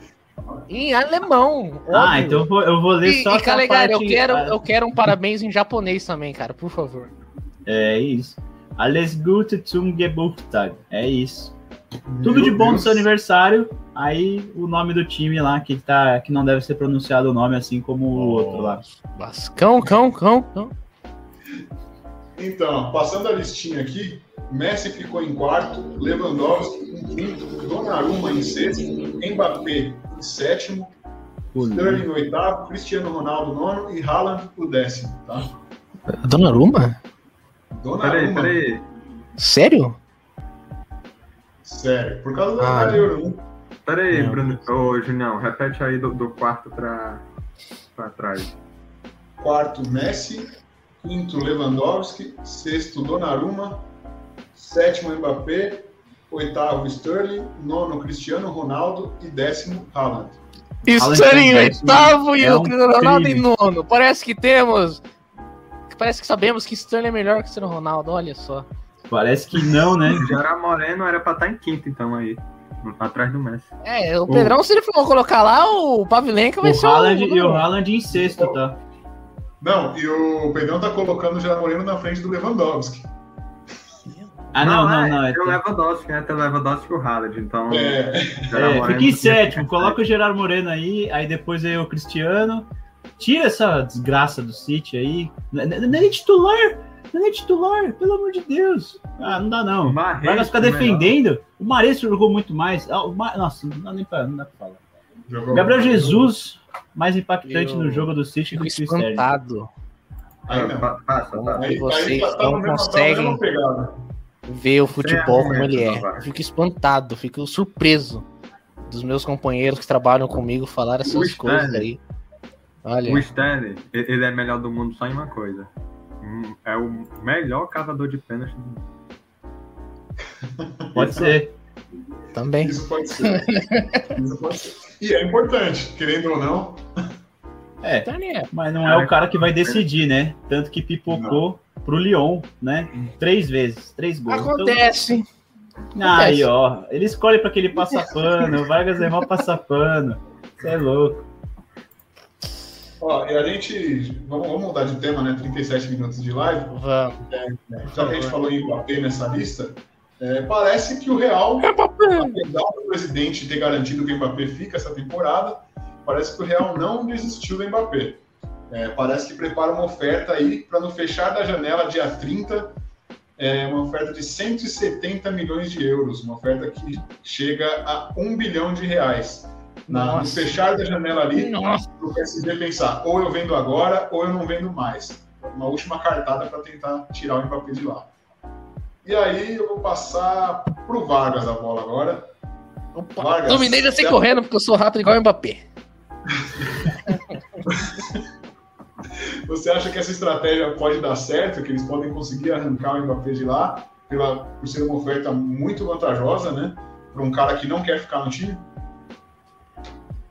Em alemão. Ah, óbvio. então eu vou, eu vou ler e, só e, Calegari, parte... eu quero, eu quero um parabéns em japonês também, cara, por favor. É isso. Alles Gute zum Geburtstag. É isso. Meu Tudo de bom Deus. no seu aniversário. Aí o nome do time lá, que, tá, que não deve ser pronunciado o nome assim como oh, o outro lá. Vascão, cão, cão, cão. Então, passando a listinha aqui, Messi ficou em quarto, Lewandowski em quinto, Donnarumma em sexto, Mbappé em sétimo, Sterling em oitavo, Cristiano Ronaldo nono e Haaland o décimo, tá? Donnarumma? Peraí, Donnarumma. peraí. Sério? Sério, por causa Ah, da Euro, né? Peraí, Não. Bruno. Ô, Junião, repete aí do, do quarto pra, pra trás. Quarto, Messi. Quinto, Lewandowski. Sexto, Donnarumma. Sétimo, Mbappé. Oitavo, Sterling. Nono, Cristiano Ronaldo. E décimo, Haaland. Sterling em também, oitavo e é o um Cristiano Ronaldo em nono. Parece que temos. Parece que sabemos que Sterling é melhor que Cristiano Ronaldo, olha só. Parece que não, né? Gerard Moreno era pra estar em quinto, então, aí. Atrás do Messi. É, o Pedrão, se ele for colocar lá, o Pavilenka vai O ser Haaland o. e o Haaland em sexto, tá? Não, e o Pedrão tá colocando o Gerard Moreno na frente do Lewandowski. Ah, não, não, é, não. É, Tem o Lewandowski, né? Tem o Lewandowski e o Haaland, então... É, é, fica em sétimo, coloca o Gerard Moreno aí, aí depois aí o Cristiano. Tira essa desgraça do City aí. Não não- não é nem titular, não é nem titular, pelo amor de Deus. Ah, não dá não. Vai ficar melhor. defendendo. O Mares jogou muito mais. Ah, o Ma- Nossa, não dá nem pra, não dá pra falar. jogou- Gabriel Jesus, mais impactante Eu no jogo do City que o Sterling. espantado. Aí Ah, não. pa- Passa, passa. Aí, vocês aí tá, tá não tá conseguem. Ver o futebol como ele argumento, é. não vai. Eu fico espantado, fico surpreso dos meus companheiros que trabalham comigo falar essas O coisas aí. Olha, O Stanley, ele é melhor do mundo só em uma coisa. Hum, É o melhor cavador de pênalti do mundo. Pode ser. também. Isso pode ser. Isso pode ser. E é importante, querendo ou não. É, é. mas não é o cara que vai decidir, né? Tanto que pipocou pro Lyon, né? Três vezes, três gols. Então, Acontece. Aí, ó, ele escolhe pra aquele passapano, o Vargas é mó passapano. Você é louco. Ó, e a gente. Vamos, vamos mudar de tema, né? 37 minutos de live. Vamos. Já que a gente falou em Mbappé nessa lista, é, parece que o Real, apesar do presidente ter garantido que o Mbappé fica essa temporada, parece que o Real não desistiu do Mbappé. É, parece que prepara uma oferta aí para no fechar da janela, dia 30, é, uma oferta de 170 milhões de euros, uma oferta que chega a 1 bilhão de reais. Na, no fechar da janela ali, Nossa. o PSG pensar, ou eu vendo agora, ou eu não vendo mais. Uma última cartada para tentar tirar o Mbappé de lá. E aí eu vou passar pro Vargas a bola agora. Opa, Vargas, Dominei já já- correndo porque eu sou rápido igual o Mbappé. Você acha que essa estratégia pode dar certo, que eles podem conseguir arrancar o Mbappé de lá, pela, por ser uma oferta muito vantajosa, né? Para um cara que não quer ficar no time?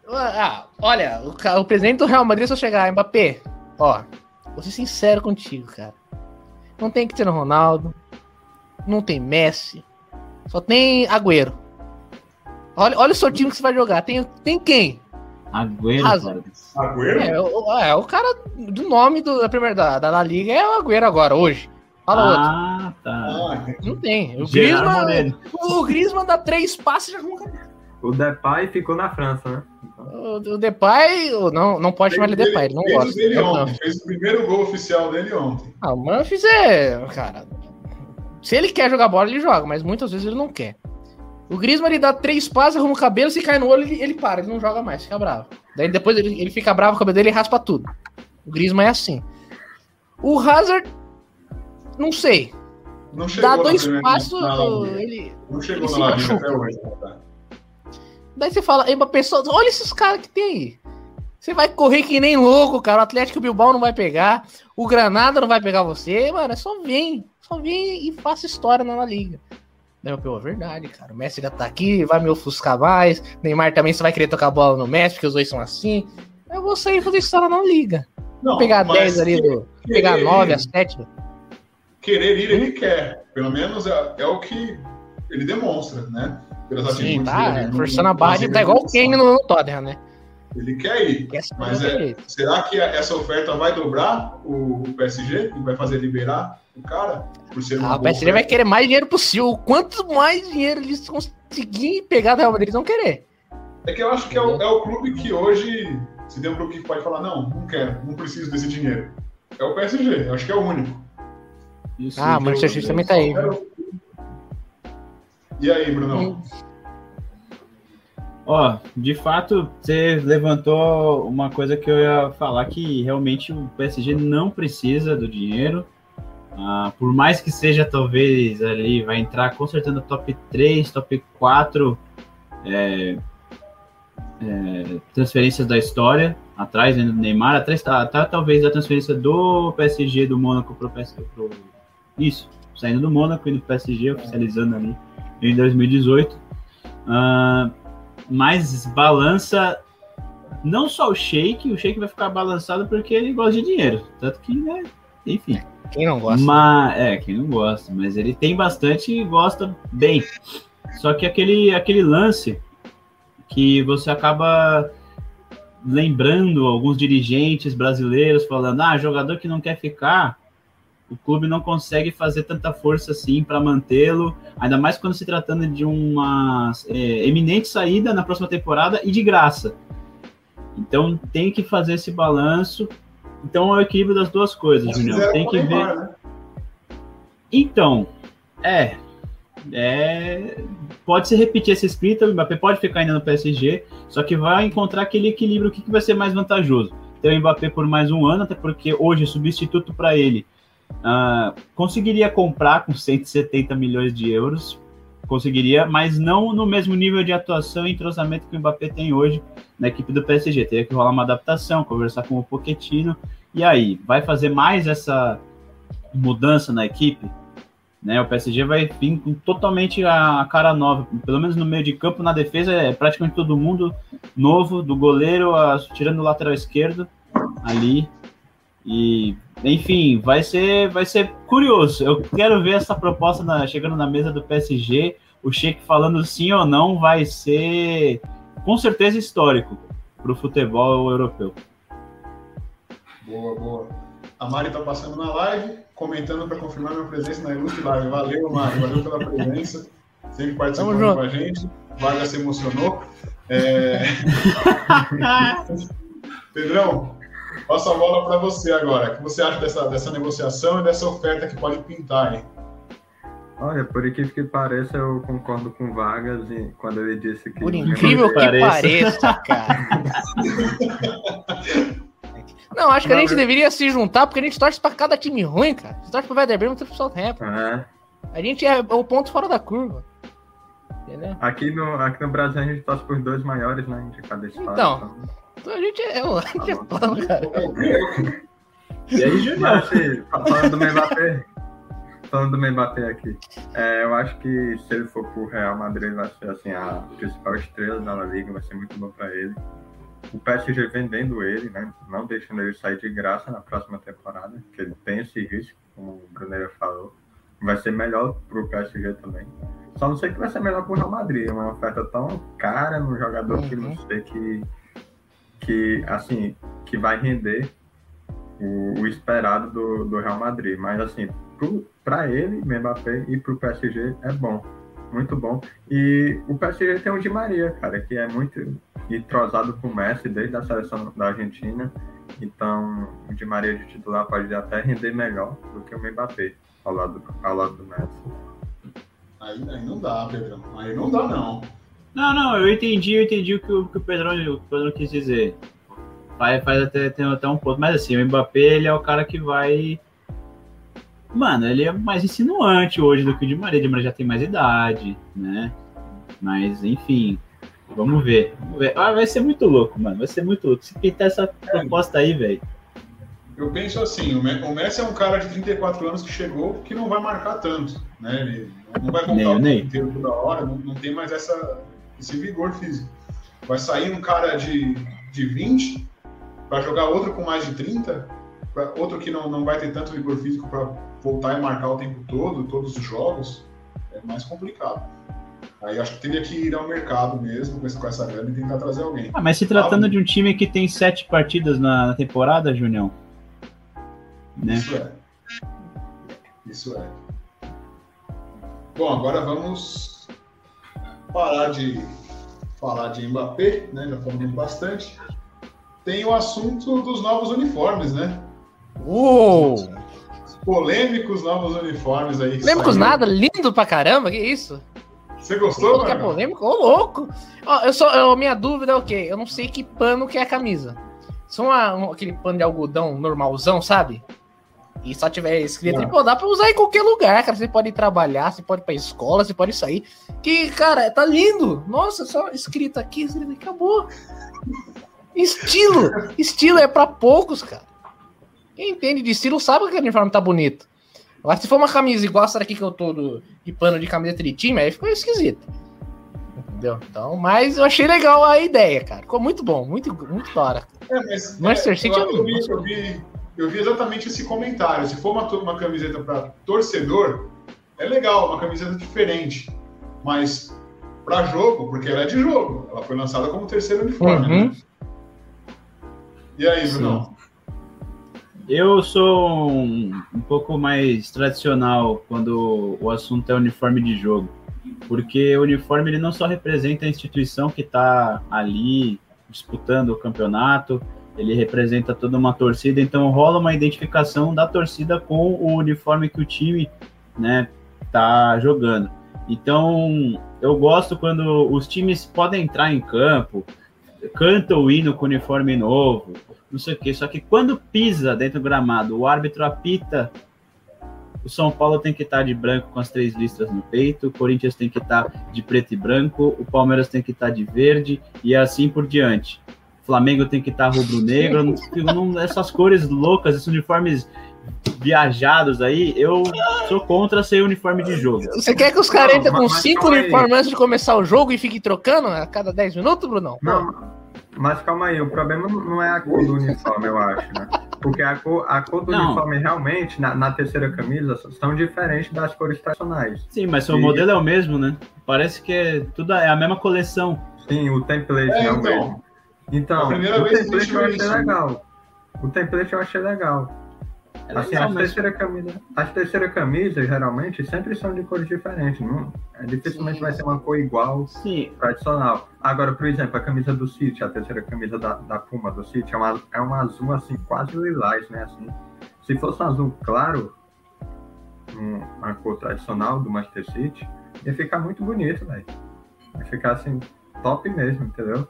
Ah, olha, o, o presidente do Real Madrid só chegar, Mbappé, ó, vou ser sincero contigo, cara. Não tem Cristiano Ronaldo, não tem Messi, só tem Agüero. Olha, olha o seu time que você vai jogar. Tem, tem quem? Agüero, Hazard. Vargas. Agüero? É, o, é, o cara do nome do- da primeira da, da La Liga é o Agüero agora, hoje. Fala outro. Ah, tá. Ah. Não tem. O Griezmann, Moreno. o Griezmann dá três passes e já arruma. O Depay ficou na França, né? O, o Depay, não, não pode chamar ele de Depay, ele não fez gosta. o dele Eu não. ontem, fez o primeiro gol oficial dele ontem. Ah, o Memphis é. Cara. Se ele quer jogar bola, ele joga, mas muitas vezes ele não quer. O Griezmann ele dá três passes, arruma o cabelo, se cai no olho, ele, ele para, ele não joga mais, fica bravo. Daí depois ele, ele fica bravo, o cabelo dele e raspa tudo. O Griezmann é assim. O Hazard, não sei. Não Dá dois passos, ele. Não chegou ele se machuca. até hoje. tá? Daí você fala, Mbappé, só- olha esses caras que tem aí. Você vai correr que nem louco, cara. O Atlético Bilbao não vai pegar. O Granada não vai pegar você. Mano, é só vem. Só vem e faça história na La Liga. Daí eu, pô, é verdade, cara. O Messi já tá aqui, vai me ofuscar mais. Neymar também, você vai querer tocar a bola no Messi, porque os dois são assim. Eu vou sair e fazer história na Liga. Não, Vou pegar mas 10 ali, do, pegar querer 9, ir- a 7. Querer ir, ele quer. Pelo menos é, é o que ele demonstra, né? Pelas Sim, tá. dele no- Forçando a barra, ele tá igual o Kane exibições. no, no Tottenham, né? Ele quer ir. Quer Mas é-. Será que a- essa oferta vai dobrar o PSG e vai fazer liberar o cara por ser uma Ah, o PSG vai oferta? querer mais dinheiro possível. Quanto mais dinheiro eles conseguirem pegar do Real Madrid, eles vão querer. É que eu acho que é o, é o clube que hoje, se tem um clube que pode falar, não, não quero, não preciso desse dinheiro. É o PSG, eu acho que é o único. Isso, Ah, o Manchester City também tá aí. Quero- E aí, Bruno? Ó, de fato, você levantou uma coisa que eu ia falar que realmente o PSG não precisa do dinheiro. Ah, por mais que seja, talvez, ali, vai entrar com certeza no top 3, top 4 é, é, transferências da história, atrás né, do Neymar, atrás tá, tá, talvez a transferência do PSG do Mônaco para o PSG. Pro, isso, saindo do Mônaco e do PSG, oficializando ali em 2018. Ah, mas balança não só o Shake, o Shake vai ficar balançado porque ele gosta de dinheiro. Tanto que, né, enfim. Quem não gosta? Mas, é, quem não gosta, mas ele tem bastante e gosta bem. Só que aquele, aquele lance que você acaba lembrando alguns dirigentes brasileiros falando: ah, jogador que não quer ficar, o clube não consegue fazer tanta força assim para mantê-lo, ainda mais quando se tratando de uma é, eminente saída na próxima temporada e de graça. Então tem que fazer esse balanço. Então é o equilíbrio das duas coisas, Julião. Tem que ver. Né? Então, é, é, pode se repetir essa escrita, o Mbappé pode ficar ainda no PSG, só que vai encontrar aquele equilíbrio, o que, que vai ser mais vantajoso. Ter o Mbappé por mais um ano, até porque hoje substituto para ele uh, conseguiria comprar com 170 milhões de euros, conseguiria, mas não no mesmo nível de atuação e entrosamento que o Mbappé tem hoje na equipe do PSG. Teria que rolar uma adaptação, conversar com o Pochettino, e aí, vai fazer mais essa mudança na equipe? Né, o PSG vai vir com totalmente a cara nova, pelo menos no meio de campo, na defesa é praticamente todo mundo novo, do goleiro, a, tirando o lateral esquerdo ali. E, enfim, vai ser, vai ser curioso. Eu quero ver essa proposta na, chegando na mesa do PSG. O Sheik falando sim ou não vai ser com certeza histórico para o futebol europeu. Boa, boa. A Mari está passando na live comentando para confirmar minha presença na Ilustre Live. Valeu, Mário, valeu pela presença, sempre participando com a gente. Vargas se emocionou. É... Pedrão, passo a bola para você agora. O que você acha dessa, dessa negociação e dessa oferta que pode pintar, hein? Olha, por incrível que pareça, eu concordo com Vargas e quando ele disse que. Por incrível que pareça, pareça cara. Não, acho que a gente deveria se juntar, porque a gente torce pra cada time ruim, cara. Você torce pro Werder Bremen, torce pro Southampton. É. A gente é o ponto fora da curva. Entendeu? Aqui no, aqui no Brasil a gente torce pros dois maiores, né? De cada estado. Então, então a gente é, a gente é pão, cara. e aí, assim, falando do Mbappé, falando do Mbappé aqui, é, eu acho que se ele for pro Real Madrid, ele vai ser assim, a principal estrela da Liga, vai ser muito bom pra ele o PSG vendendo ele, né? Não deixando ele sair de graça na próxima temporada, que ele tem esse risco, como o Bruneiro falou. Vai ser melhor para o PSG também. Só não sei que vai ser melhor para o Real Madrid. É uma oferta tão cara no jogador uhum. que não uhum. sei que, que, assim, que vai render o, o esperado do, do Real Madrid. Mas, assim, para ele, Mbappé, e para o PSG é bom. Muito bom. E o PSG tem o Di Maria, cara, que é muito entrosado com o Messi desde a seleção da Argentina. Então, o Di Maria de titular pode até render melhor do que o Mbappé ao lado, ao lado do Messi. Aí, aí não dá, Pedrão. Aí não dá, não. Não, não, eu entendi, eu entendi o que o, que o, Pedrão, o Pedrão quis dizer. Faz, faz até, tem até um ponto, mas assim, o Mbappé, ele é o cara que vai. Mano, ele é mais insinuante hoje do que o Di Maria. O Di Maria já tem mais idade, né? Mas, enfim, Vamos ver. Vamos ver. Ah, vai ser muito louco, mano. Vai ser muito louco. Se pintar essa proposta aí, velho. Eu penso assim, o Messi é um cara de 34 anos que chegou que não vai marcar tanto, né? Ele não vai contar o tempo inteiro toda hora, não, não tem mais essa, esse vigor físico. Vai sair um cara de, de 20, vai jogar outro com mais de 30, outro que não, não vai ter tanto vigor físico para voltar e marcar o tempo todo, todos os jogos, é mais complicado. Aí acho que teria que ir ao mercado mesmo com essa grana e tentar trazer alguém. Ah, mas se tratando ah, de um time que tem sete partidas na temporada, Junião. Né? Isso é. Isso é. Bom, agora vamos parar de falar de Mbappé, né? Já falamos bastante. Tem o assunto dos novos uniformes, né? Uou! Os polêmicos novos uniformes aí. Polêmicos nada, lindo pra caramba, que isso? Você gostou, Que é mano? polêmico? Ô, louco! Ó, eu só, eu- minha dúvida é o quê? Eu não sei que pano que é a camisa. Uma, um- aquele pano de algodão normalzão, sabe? E só tiver escrito, dá pra usar em qualquer lugar, cara. Você pode ir trabalhar, você pode ir pra escola, você pode sair. Que, cara, tá lindo. Nossa, só escrito aqui, escrito aqui, acabou. Estilo. Estilo é pra poucos, cara. Quem entende de estilo sabe que aquele uniforme tá bonito. Agora, se for uma camisa igual essa daqui que eu tô do, de pano de camiseta de time, aí ficou esquisito. Entendeu? Então, mas eu achei legal a ideia, cara. Ficou muito bom, muito, muito da hora. É, mas, Manchester é, City eu, é eu, vi, eu, vi, eu vi exatamente esse comentário. Se for uma, uma camiseta para torcedor, é legal, uma camiseta diferente. Mas para jogo, porque ela é de jogo, ela foi lançada como terceiro uniforme. Uhum. Né? E aí, Bruno? Eu sou um, um pouco mais tradicional quando o assunto é uniforme de jogo, porque o uniforme ele não só representa a instituição que está ali disputando o campeonato, ele representa toda uma torcida, então rola uma identificação da torcida com o uniforme que o time, né, tá jogando. Então, eu gosto quando os times podem entrar em campo, cantam o hino com uniforme novo, não sei o que. Só que quando pisa dentro do gramado, o árbitro apita. O São Paulo tem que estar de branco com as três listras no peito, o Corinthians tem que estar de preto e branco, o Palmeiras tem que estar de verde e assim por diante. O Flamengo tem que estar rubro-negro, não, não- essas cores loucas, esses uniformes viajados aí, eu sou contra ser uniforme de jogo. Você quer que os caras entrem com cinco uniformes antes de começar o jogo e fiquem trocando a cada 10 minutos, Brunão? Pô, Não, mas calma aí, o problema não é a cor do uniforme, eu acho, né? Porque a cor, a cor do Não. uniforme realmente, na, na terceira camisa, são diferentes das cores tradicionais. Sim, mas o E- modelo é o mesmo, né? Parece que é tudo é a mesma coleção. Sim, o template É, é, o então. mesmo. Então, A primeira o template eu achei isso. legal. O template eu achei legal. É Assim, legal, as, mas- terceira camisa, as terceira camisas, geralmente, sempre são de cores diferentes. Não, é, dificilmente vai ser uma cor igual Sim, tradicional. Agora, por exemplo, a camisa do City, a terceira camisa da, da Puma do City, é uma, é um azul assim, quase lilás, né? Assim, se fosse um azul claro, um- uma cor tradicional do Manchester City, ia ficar muito bonito, velho. Ia ficar assim, top mesmo, entendeu?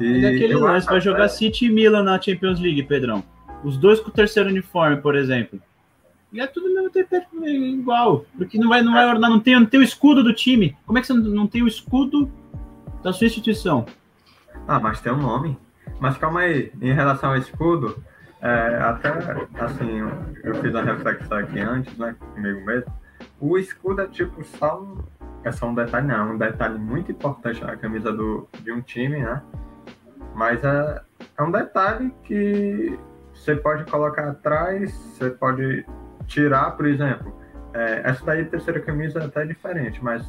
E Mas é aquele lance, acho vai jogar até- City e Milan na Champions League, Pedrão. Os dois com o terceiro uniforme, por exemplo. E é tudo mesmo igual. Porque não vai, não vai ornar, não tem, não tem o escudo do time. Como é que você não- tem o escudo da sua instituição? Ah, mas tem um nome. Mas calma aí, em relação ao escudo, é, até assim, eu, eu fiz a reflexão aqui antes, né, comigo mesmo. O escudo é tipo só um. É só um detalhe, não, é um detalhe muito importante na camisa do, de um time, né? Mas é, é um detalhe que você pode colocar atrás, você pode tirar, por exemplo. é, essa daí, terceira camisa, é até diferente, mas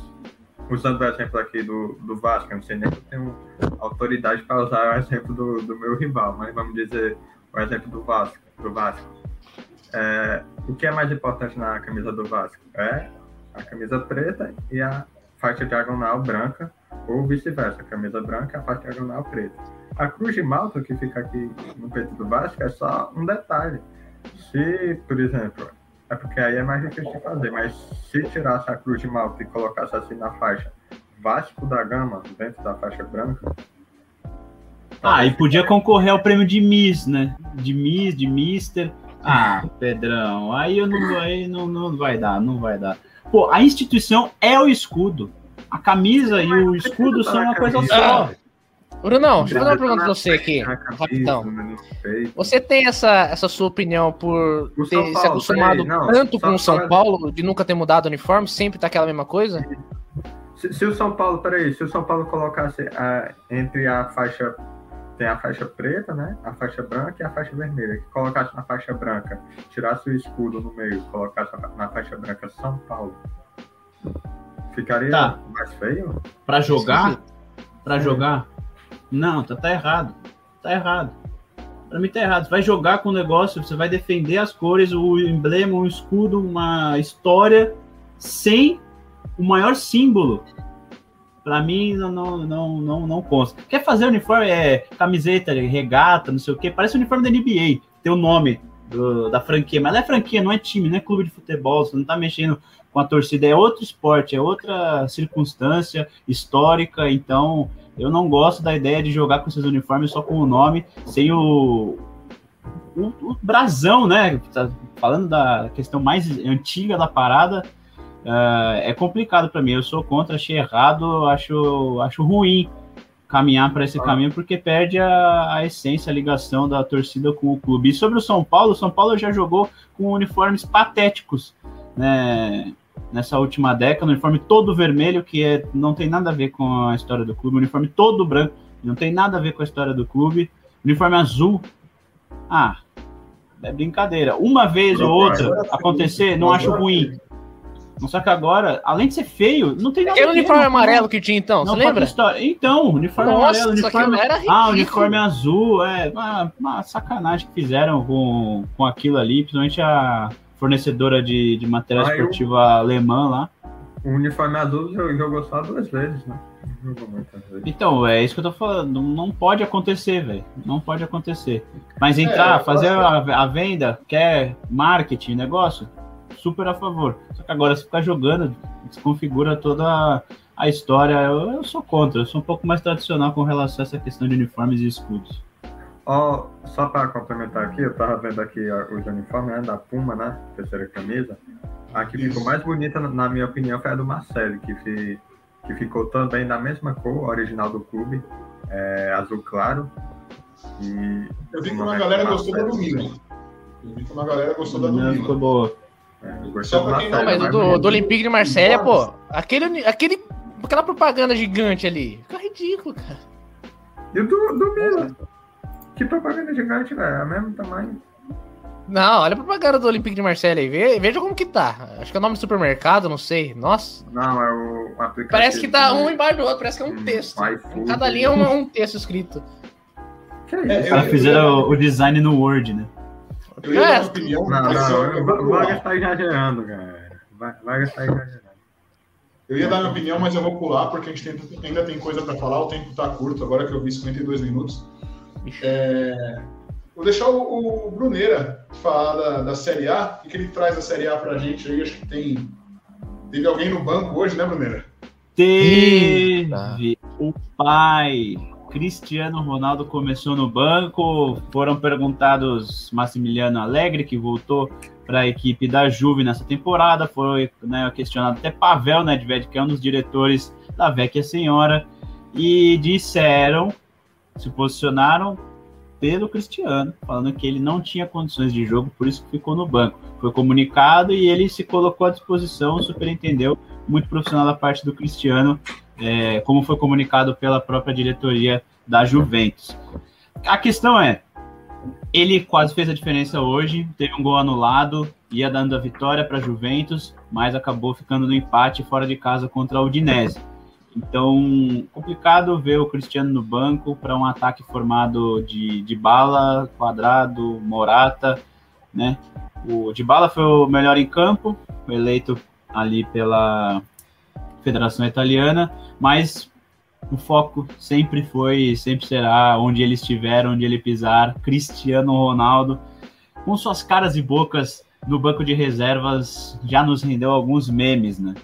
usando o exemplo aqui do, do Vasco, eu não sei nem se eu tenho autoridade para usar o exemplo do, do meu rival, mas vamos dizer o exemplo do Vasco. Do Vasco. É, o que é mais importante na camisa do Vasco? É a camisa preta e a faixa diagonal branca, ou vice-versa, camisa branca e a faixa diagonal preta. A cruz de malta que fica aqui no peito do Vasco é só um detalhe. Se, por exemplo, é porque aí é mais difícil de fazer, mas se tirasse a cruz de malta e colocasse assim na faixa Vasco da Gama dentro da faixa branca. Ah, e podia concorrer ao prêmio de Miss, né? De Miss, de Mister. Ah, Pedrão, aí eu não, aí não, não vai dar, não vai dar. Pô, a instituição é o escudo. A camisa e o escudo são uma coisa só. Brunão, deixa eu fazer uma pergunta pra você aqui, rapidão. Você tem essa, essa sua opinião por ter se Paulo, acostumado peraí, não, tanto com o São fala- Paulo, de nunca ter mudado o uniforme, sempre tá aquela mesma coisa? Se, se o São Paulo, peraí, se o São Paulo colocasse a- entre a faixa. Tem a faixa preta, né? A faixa branca e a faixa vermelha. Que colocasse na faixa branca, tirasse o escudo no meio, colocasse na faixa branca São Paulo. Ficaria Tá. mais feio? Pra jogar? Pra jogar? Não, tá, tá errado. Tá errado. Pra mim tá errado. Você vai jogar com o negócio, você vai defender as cores, o emblema, o escudo, uma história sem o maior símbolo. Pra mim não, não, não, não, não consta. Quer fazer uniforme, é camiseta, regata, não sei o quê. Parece o uniforme da NBA. Tem o nome do, da franquia. Mas não é franquia, não é time, não é clube de futebol, você não tá mexendo com a torcida, é outro esporte, é outra circunstância histórica, então eu não gosto da ideia de jogar com esses uniformes só com o nome, sem o, o, o brasão, né? Tá falando da questão mais antiga da parada, uh, é complicado para mim. Eu sou contra, achei errado, acho, acho ruim caminhar para esse ah. caminho porque perde a, a, essência, a ligação da torcida com o clube. E sobre o São Paulo, o São Paulo já jogou com uniformes patéticos, né? Nessa última década, um uniforme todo vermelho, que é, não tem nada a ver com a história do clube, uniforme todo branco, não tem nada a ver com a história do clube, uniforme azul. Ah, é brincadeira. Uma vez ou outra acontecer, não acho ruim. Só que agora, além de ser feio, não tem nada Aquele uniforme amarelo que tinha então, não você lembra? História. Então, uniforme Nossa, amarelo, uniforme... Ah, uniforme azul, é uma, uma, sacanagem que fizeram com, com aquilo ali, principalmente a fornecedora de, de material ah, esportiva eu... alemã lá. O uniforme azul jogou só duas vezes, né? Então, é isso que eu tô falando. Não pode acontecer, velho. Não pode acontecer. Mas entrar, é, fazer a, a, venda, quer marketing, negócio, super a favor. Só que agora, se ficar jogando, desconfigura toda a história. Eu, eu sou contra, eu sou um pouco mais tradicional com relação a essa questão de uniformes e escudos. Oh, só para complementar aqui, eu tava vendo aqui os uniformes né, da Puma, né? Terceira camisa. A que ficou mais bonita, na minha opinião, foi a do Marcelo, que, fi, que ficou também da mesma cor, original do clube, é, azul claro. E eu vi que uma galera gostou da do Milan. Eu vi que uma galera gostou da do Milan. Ficou boa. É, Só pra quem não, mas o do, do Olympique de Marselha, pô, aquele, aquele, aquela propaganda gigante ali, fica ridículo, cara. E o do, do Milan? Que propaganda gigante, velho? É o mesmo tamanho. Não, olha a propaganda do Olympique de Marselha aí. Veja como que tá. Acho que é o nome do supermercado, não sei. Nossa. Não, é o aplicativo. Parece que tá um embaixo do outro, parece que é um hum, texto. Em cada linha é um, um texto escrito. Que é isso? É, fizeram o, o design no Word, né? Eu ia é. dar uma opinião. Não, não, o Vargas tá exagerando, cara. Vargas tá exagerando. Eu ia dar minha opinião, mas eu vou pular porque a gente tem, ainda tem coisa para falar. O tempo tá curto, agora que eu vi 52 minutos. É, vou deixar o, o Bruneira falar da, da Série A. O que ele traz da Série A pra gente aí? Acho que tem. Teve alguém no banco hoje, né, Bruneira? Teve o pai Cristiano Ronaldo começou no banco. Foram perguntados Massimiliano Alegre, que voltou para a equipe da Juve nessa temporada. Foi né, questionado até Pavel Nedved, que é um dos diretores da Vecchia Senhora. E disseram, se posicionaram pelo Cristiano, falando que ele não tinha condições de jogo, por isso que ficou no banco. Foi comunicado e ele se colocou à disposição, superentendeu, muito profissional da parte do Cristiano, é, como foi comunicado pela própria diretoria da Juventus. A questão é, ele quase fez a diferença hoje, teve um gol anulado, ia dando a vitória para a Juventus, mas acabou ficando no empate fora de casa contra a Udinese. Então, complicado ver o Cristiano no banco para um ataque formado de, de bala, quadrado, morata, né? O de bala foi o melhor em campo, eleito ali pela Federação Italiana, mas o foco sempre foi, sempre será onde ele estiver, onde ele pisar, Cristiano Ronaldo, com suas caras e bocas no banco de reservas, já nos rendeu alguns memes, né?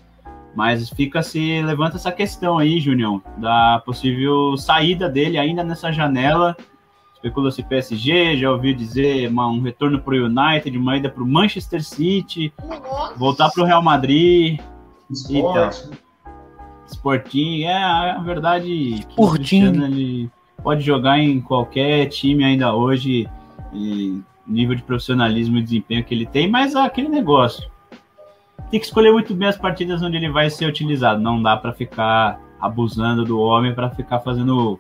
Mas fica se levanta essa questão aí, Junião, da possível saída dele ainda nessa janela. Especula-se PSG, já ouviu dizer uma, um retorno para o United, uma ida para o Manchester City, Nossa. voltar para o Real Madrid. Esporte. Então, Sporting, é a verdade que o Cristiano ele pode jogar em qualquer time ainda hoje, e nível de profissionalismo e desempenho que ele tem, mas é aquele negócio. Tem que escolher muito bem as partidas onde ele vai ser utilizado. Não dá para ficar abusando do homem para ficar fazendo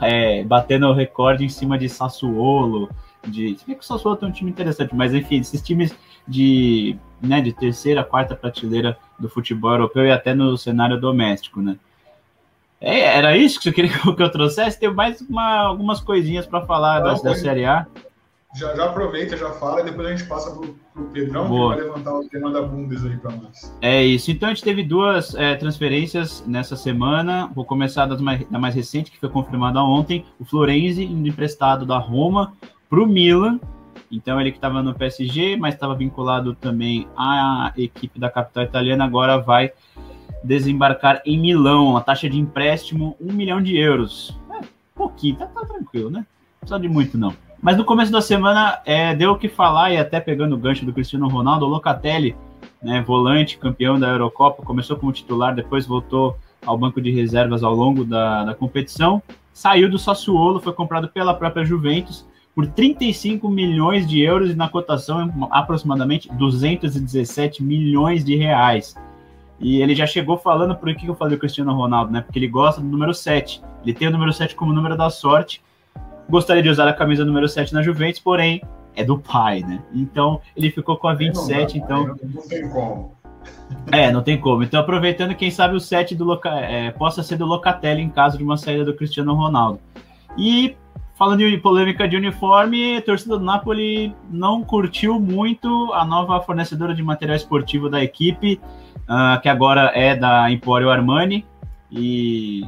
é, batendo o recorde em cima de Sassuolo, de. Se bem que o Sassuolo tem um time interessante, mas enfim, esses times de, né, de terceira, quarta prateleira do futebol europeu e até no cenário doméstico, né? É, era isso que você queria que eu trouxesse? Tem mais uma, algumas coisinhas para falar da, da Série A. Já, já aproveita, já fala, e depois a gente passa pro, pro Pedrão, Boa. que vai levantar o tema da Bundes aí para nós. É isso. Então a gente teve duas é, transferências nessa semana. Vou começar das mais, da mais recente, que foi confirmada ontem. O Florenzi, indo emprestado da Roma para o Milan. Então ele que estava no PSG, mas estava vinculado também à equipe da capital italiana, agora vai desembarcar em Milão. A taxa de empréstimo, um milhão de euros. É, pouquinho, tá, tá tranquilo, né? Não precisa de muito, não. Mas no começo da semana é, deu o que falar, e até pegando o gancho do Cristiano Ronaldo, o Locatelli, né, volante, campeão da Eurocopa, começou como titular, depois voltou ao banco de reservas ao longo da, da competição. Saiu do Sassuolo, foi comprado pela própria Juventus por 35 milhões de euros e na cotação aproximadamente 217 milhões de reais. E ele já chegou falando por que eu falei do Cristiano Ronaldo, né? Porque ele gosta do número 7. Ele tem o número 7 como número da sorte. Gostaria de usar a camisa número 7 na Juventus, porém é do pai, né? Então ele ficou com a 27, não, então. Não tem como. É, não tem como. Então, aproveitando, quem sabe o 7 do Loca... É, possa ser do Locatelli em caso de uma saída do Cristiano Ronaldo. E falando de polêmica de uniforme, a torcida do Napoli não curtiu muito a nova fornecedora de material esportivo da equipe, uh, que agora é da Emporio Armani. E,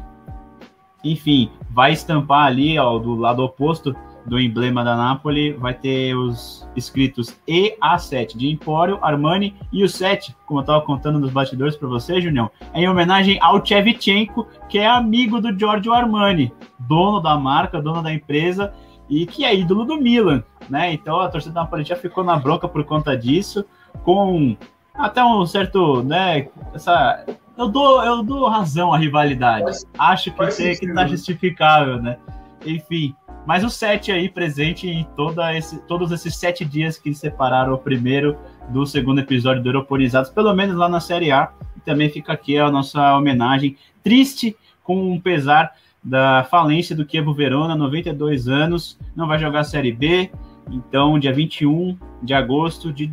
enfim, vai estampar ali ó, do lado oposto do emblema da Napoli, vai ter os escritos EA7 de Empório, Armani e o 7, como eu estava contando nos bastidores para você, Junião, é em homenagem ao Chevchenko, que é amigo do Giorgio Armani, dono da marca, dono da empresa e que é ídolo do Milan, né? Então a torcida da Napoli já ficou na bronca por conta disso, com até um certo, né, essa eu dou, eu dou razão à rivalidade. Acho que, tem, que tá justificável, né? Enfim, mas o 7 aí presente em toda esse, todos esses sete dias que separaram o primeiro do segundo episódio do Europonizados, pelo menos lá na Série A. E também fica aqui a nossa homenagem triste, com um pesar da falência do Kievo Verona, 92 anos, não vai jogar a Série B. Então, dia 21 de agosto de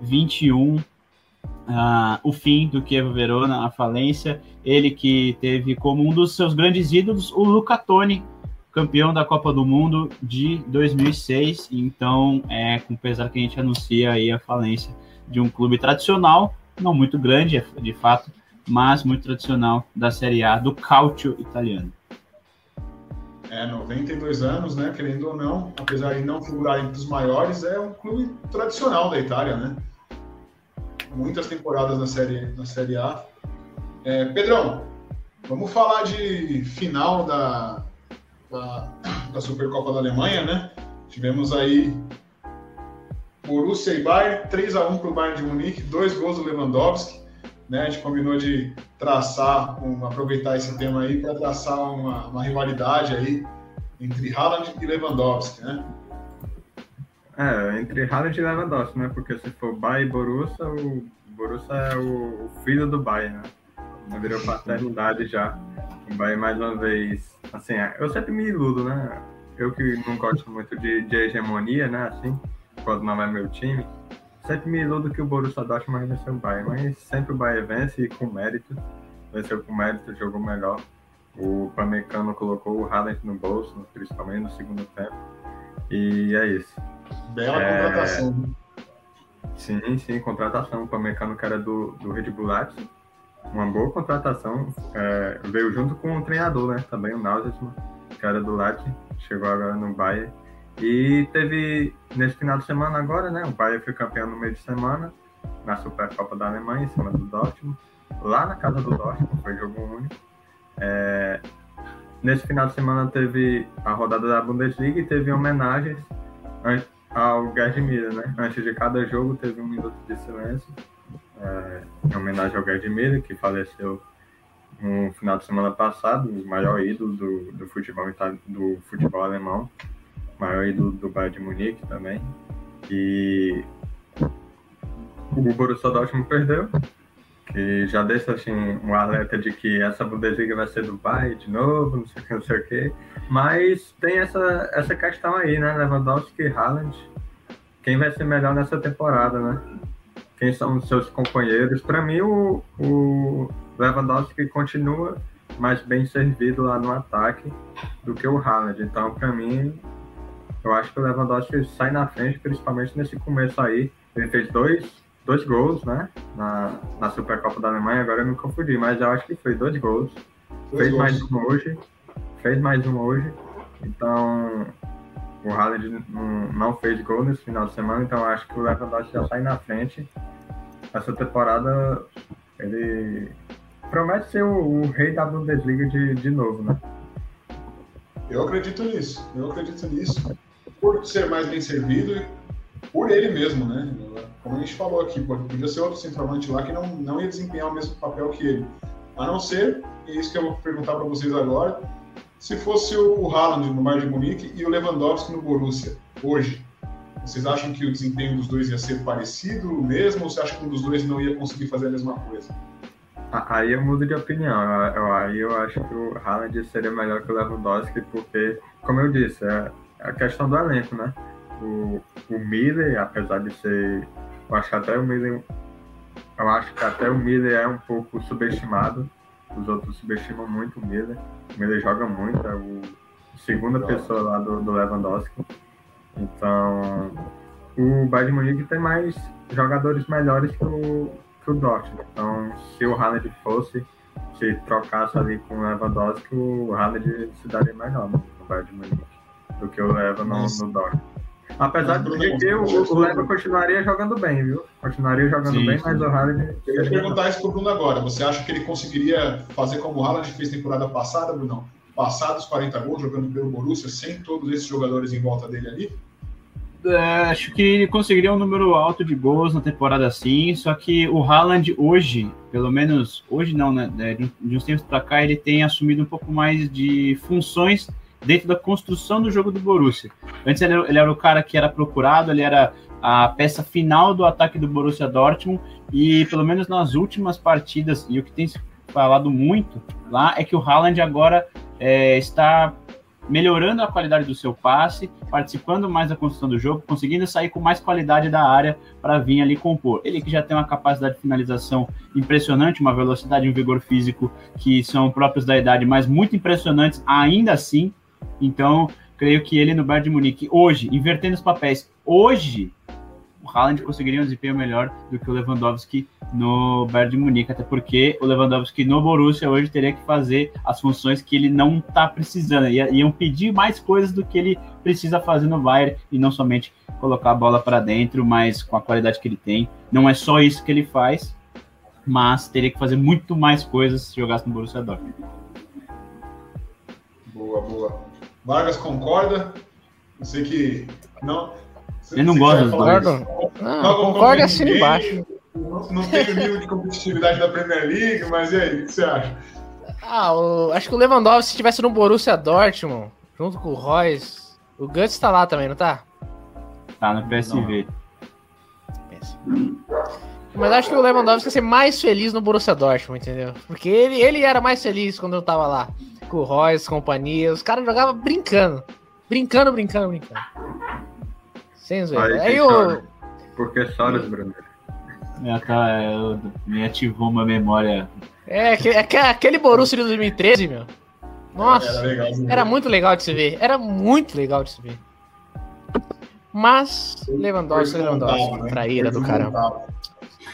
2021, uh, o fim do Kievo Verona, a falência. Ele que teve como um dos seus grandes ídolos o Luca Toni, campeão da Copa do Mundo de 2006. Então, é com pesar que a gente anuncia aí a falência de um clube tradicional, não muito grande, de fato, mas muito tradicional da Série A do Calcio italiano. É, 92 anos, né? Querendo ou não, apesar de não figurar entre os maiores, é um clube tradicional da Itália, né? Muitas temporadas na Série, na série A. É, Pedrão, vamos falar de final da, da, da Supercopa da Alemanha, né? Tivemos aí Borussia e Bayern, 3x1 para o Bayern de Munique, dois gols do Lewandowski. Né? A gente combinou de traçar, um, aproveitar esse tema aí para traçar uma, uma, rivalidade aí entre Haaland e Lewandowski, né? É, entre Haaland e Lewandowski, né? Porque se for Bayern e Borussia, o Borussia é o, filho do Bayern, né? Virou paternidade já. O Bayern mais uma vez Assim, eu sempre me iludo, né? Eu que não gosto muito de, de hegemonia, né? Assim, quando não é meu time, sempre me iludo que o Borussia Dortmund vai vencer o Bayern, mas sempre o Bayern vence e com mérito. Venceu com mérito, jogou melhor. O Pamecano colocou o Haaland no bolso, principalmente no segundo tempo. E é isso. Bela é... contratação. Né? Sim, sim, contratação. O Pamecano, que era do, do Red Bull Leipzig, uma boa contratação. É, veio junto com o treinador, né? Também o Nagelsmann, cara do Leipzig, chegou agora no Bayern. E teve, nesse final de semana agora, né? O Bayern foi campeão no meio de semana, na Supercopa da Alemanha, em cima do Dortmund. Lá na casa do Dortmund, foi jogo único. É, nesse final de semana teve a rodada da Bundesliga e teve homenagens ao Gerd Miller, né? Antes de cada jogo teve um minuto de silêncio é, em homenagem ao Gerd Miller, que faleceu no final de semana passado, o maior ídolo do, do, futebol, do futebol alemão, maior ídolo do Bayern de Munique também. E o Borussia Dortmund perdeu, que já deixa assim, um alerta de que essa Bundesliga vai ser do Bayern de novo, não sei o que, não sei o que. Mas tem essa, essa questão aí, né? Lewandowski e Haaland. Quem vai ser melhor nessa temporada, né? quem são os seus companheiros. Para mim, o, o Lewandowski continua mais bem servido lá no ataque do que o Haaland. Então, para mim, eu acho que o Lewandowski sai na frente, principalmente nesse começo aí. Ele fez dois, dois gols, né? Na, na Supercopa da Alemanha, agora eu me confundi, mas eu acho que foi dois gols. Dois fez gols. mais um hoje. Fez mais um hoje. Então, o Haaland não, não fez gol nesse final de semana, então acho que o Lewandowski já sai na frente. Essa temporada ele promete ser o, o rei da Bundesliga de, de novo, né? Eu acredito nisso, eu acredito nisso. Por ser mais bem servido por ele mesmo, né? Como a gente falou aqui, podia ser outro centroavante lá que não, não ia desempenhar o mesmo papel que ele. A não ser, e é isso que eu vou perguntar para vocês agora, se fosse o Haaland no Bayern de Munique e o Lewandowski no Borussia, hoje, vocês acham que o desempenho dos dois ia ser parecido mesmo ou você acha que um dos dois não ia conseguir fazer a mesma coisa? Aí eu mudo de opinião. Aí eu acho que o Haaland seria melhor que o Lewandowski, porque, como eu disse, é a questão do elenco, né? O, o Miller, apesar de ser. Eu acho que até o Miller. Eu acho que até o Miller é um pouco subestimado. Os outros subestimam muito o Miller. O Miller joga muito, é o segunda pessoa lá do, do Lewandowski. Então, o Bayern Munique tem mais jogadores melhores que o, que o Dortmund. Então, se o Haaland fosse, se trocasse ali com o Lewandowski, o Haaland se daria melhor no Bayern de Munique do que o Leva no, no Dortmund. Apesar de que o, o Leva continuaria jogando bem, viu? Continuaria jogando sim, bem, sim. mas o Haaland... Eu ia perguntar isso pro Bruno agora. Você acha que ele conseguiria fazer como o Haaland fez temporada passada, Bruno? Passar os 40 gols jogando pelo Borussia, sem todos esses jogadores em volta dele ali? É, acho que ele conseguiria um número alto de gols na temporada sim, só que o Haaland hoje, pelo menos hoje não, né? De, uns tempos para cá, ele tem assumido um pouco mais de funções dentro da construção do jogo do Borussia. Antes ele, ele era o cara que era procurado, ele era a peça final do ataque do Borussia Dortmund e pelo menos nas últimas partidas e o que tem se falado muito lá é que o Haaland agora é, está melhorando a qualidade do seu passe, participando mais da construção do jogo, conseguindo sair com mais qualidade da área para vir ali compor. Ele que já tem uma capacidade de finalização impressionante, uma velocidade e um vigor físico que são próprios da idade, mas muito impressionantes ainda assim. Então, creio que ele no Bayern de Munique, hoje, invertendo os papéis, hoje o Haaland conseguiria um desempenho melhor do que o Lewandowski no Bayern de Munique, até porque o Lewandowski no Borussia hoje teria que fazer as funções que ele não está precisando, iam pedir mais coisas do que ele precisa fazer no Bayern e não somente colocar a bola para dentro, mas com a qualidade que ele tem. Não é só isso que ele faz, mas teria que fazer muito mais coisas se jogasse no Borussia Dortmund. Boa, boa. Vargas concorda? Eu sei que não ele não gosta dos dois. Não, não concorda assim embaixo. Não, não tem o nível de competitividade da Premier League, mas e aí, o que você acha? Ah, o, acho que o Lewandowski, se estivesse no Borussia Dortmund, junto com o Royce, o Guts tá lá também, não tá? Tá no PSV. Mas acho que o Lewandowski ia ser mais feliz no Borussia Dortmund, entendeu? Porque ele, ele era mais feliz quando eu tava lá. Com o Royce, companhia. Os caras jogavam brincando. Brincando, brincando, brincando. Sem zoeira. Aí, Aí o... Por que choras, Bruno? É, tá, eu, me ativou uma memória. É, é aquele Borussia de 2013, meu. Nossa, era, legal, era muito legal de se ver. Era muito legal de se ver. Mas, Lewandowski, Lewandowski, né? traíra do caramba.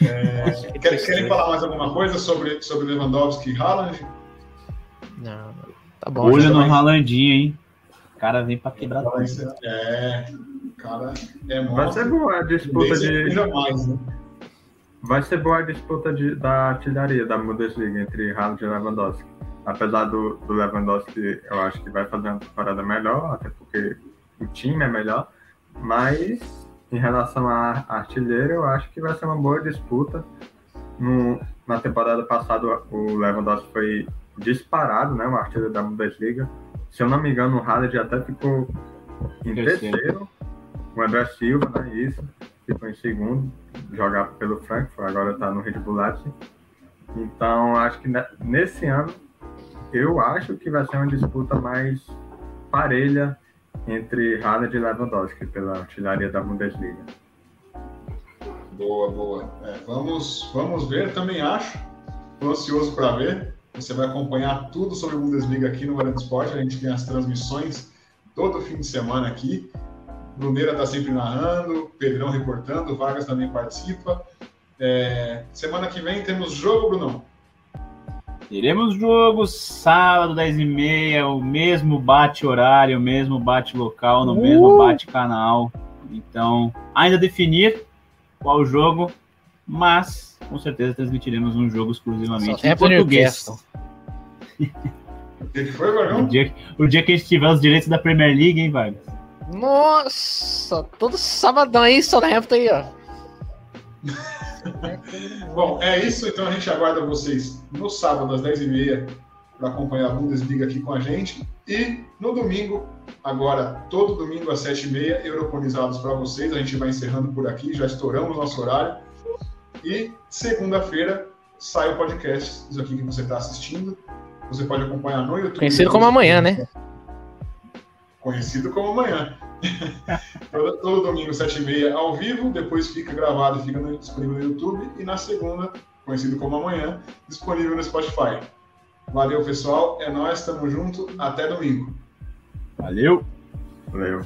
É, querem falar mais alguma coisa sobre, sobre Lewandowski e Haaland? Não, tá bom. Olho no Haalandinho, hein? O cara vem pra quebrar tudo. É, cara é Vai ser boa a disputa de. Mais, né? Vai ser boa a disputa de, da artilharia da Bundesliga entre Haaland e Lewandowski. Apesar do, do Lewandowski, eu acho que vai fazer uma temporada melhor, até porque o time é melhor. Mas em relação a artilheiro, eu acho que vai ser uma boa disputa. No, na temporada passada, o Lewandowski foi disparado, né? O artilheiro da Bundesliga. Se eu não me engano, o Haaland até ficou em terceiro o André Silva, né? Isso, ficou em segundo, jogava pelo Frankfurt, agora está no Red Bull Leipzig. Então, acho que nesse ano, eu acho que vai ser uma disputa mais parelha entre Haaland e Lewandowski pela artilharia da Bundesliga. Boa, boa. É, vamos, vamos ver, também acho. Estou ansioso para ver. Você vai acompanhar tudo sobre a Bundesliga aqui no Varanda Esporte. A gente tem as transmissões todo fim de semana aqui. Bruneira está sempre narrando, Pedrão reportando, Vargas também participa. É, semana que vem temos jogo, Brunão? Teremos jogo sábado, 10h30, o mesmo bate-horário, o mesmo bate-local, no uh! mesmo bate-canal. Então, ainda definir qual jogo, mas com certeza transmitiremos um jogo exclusivamente em português. Foi, Vargão? O dia, o dia que a gente tiver os direitos da Premier League, hein, Vargas? Nossa, todo sabadão aí, Southampton aí, ó. Bom, é isso. Então a gente aguarda vocês no sábado às 10h30 para acompanhar a Bundesliga aqui com a gente. E no domingo, agora, todo domingo às 7h30, Europonizados para vocês. A gente vai encerrando por aqui, já estouramos nosso horário. E segunda-feira sai o podcast, isso aqui que você está assistindo. Você pode acompanhar no YouTube. Conhecido como amanhã, né? Conhecido como amanhã. todo, domingo, 7h30, ao vivo, depois fica gravado e fica disponível no YouTube. E na segunda, conhecido como amanhã, disponível no Spotify. Valeu, pessoal. É nóis, tamo junto. Até domingo. Valeu. Valeu.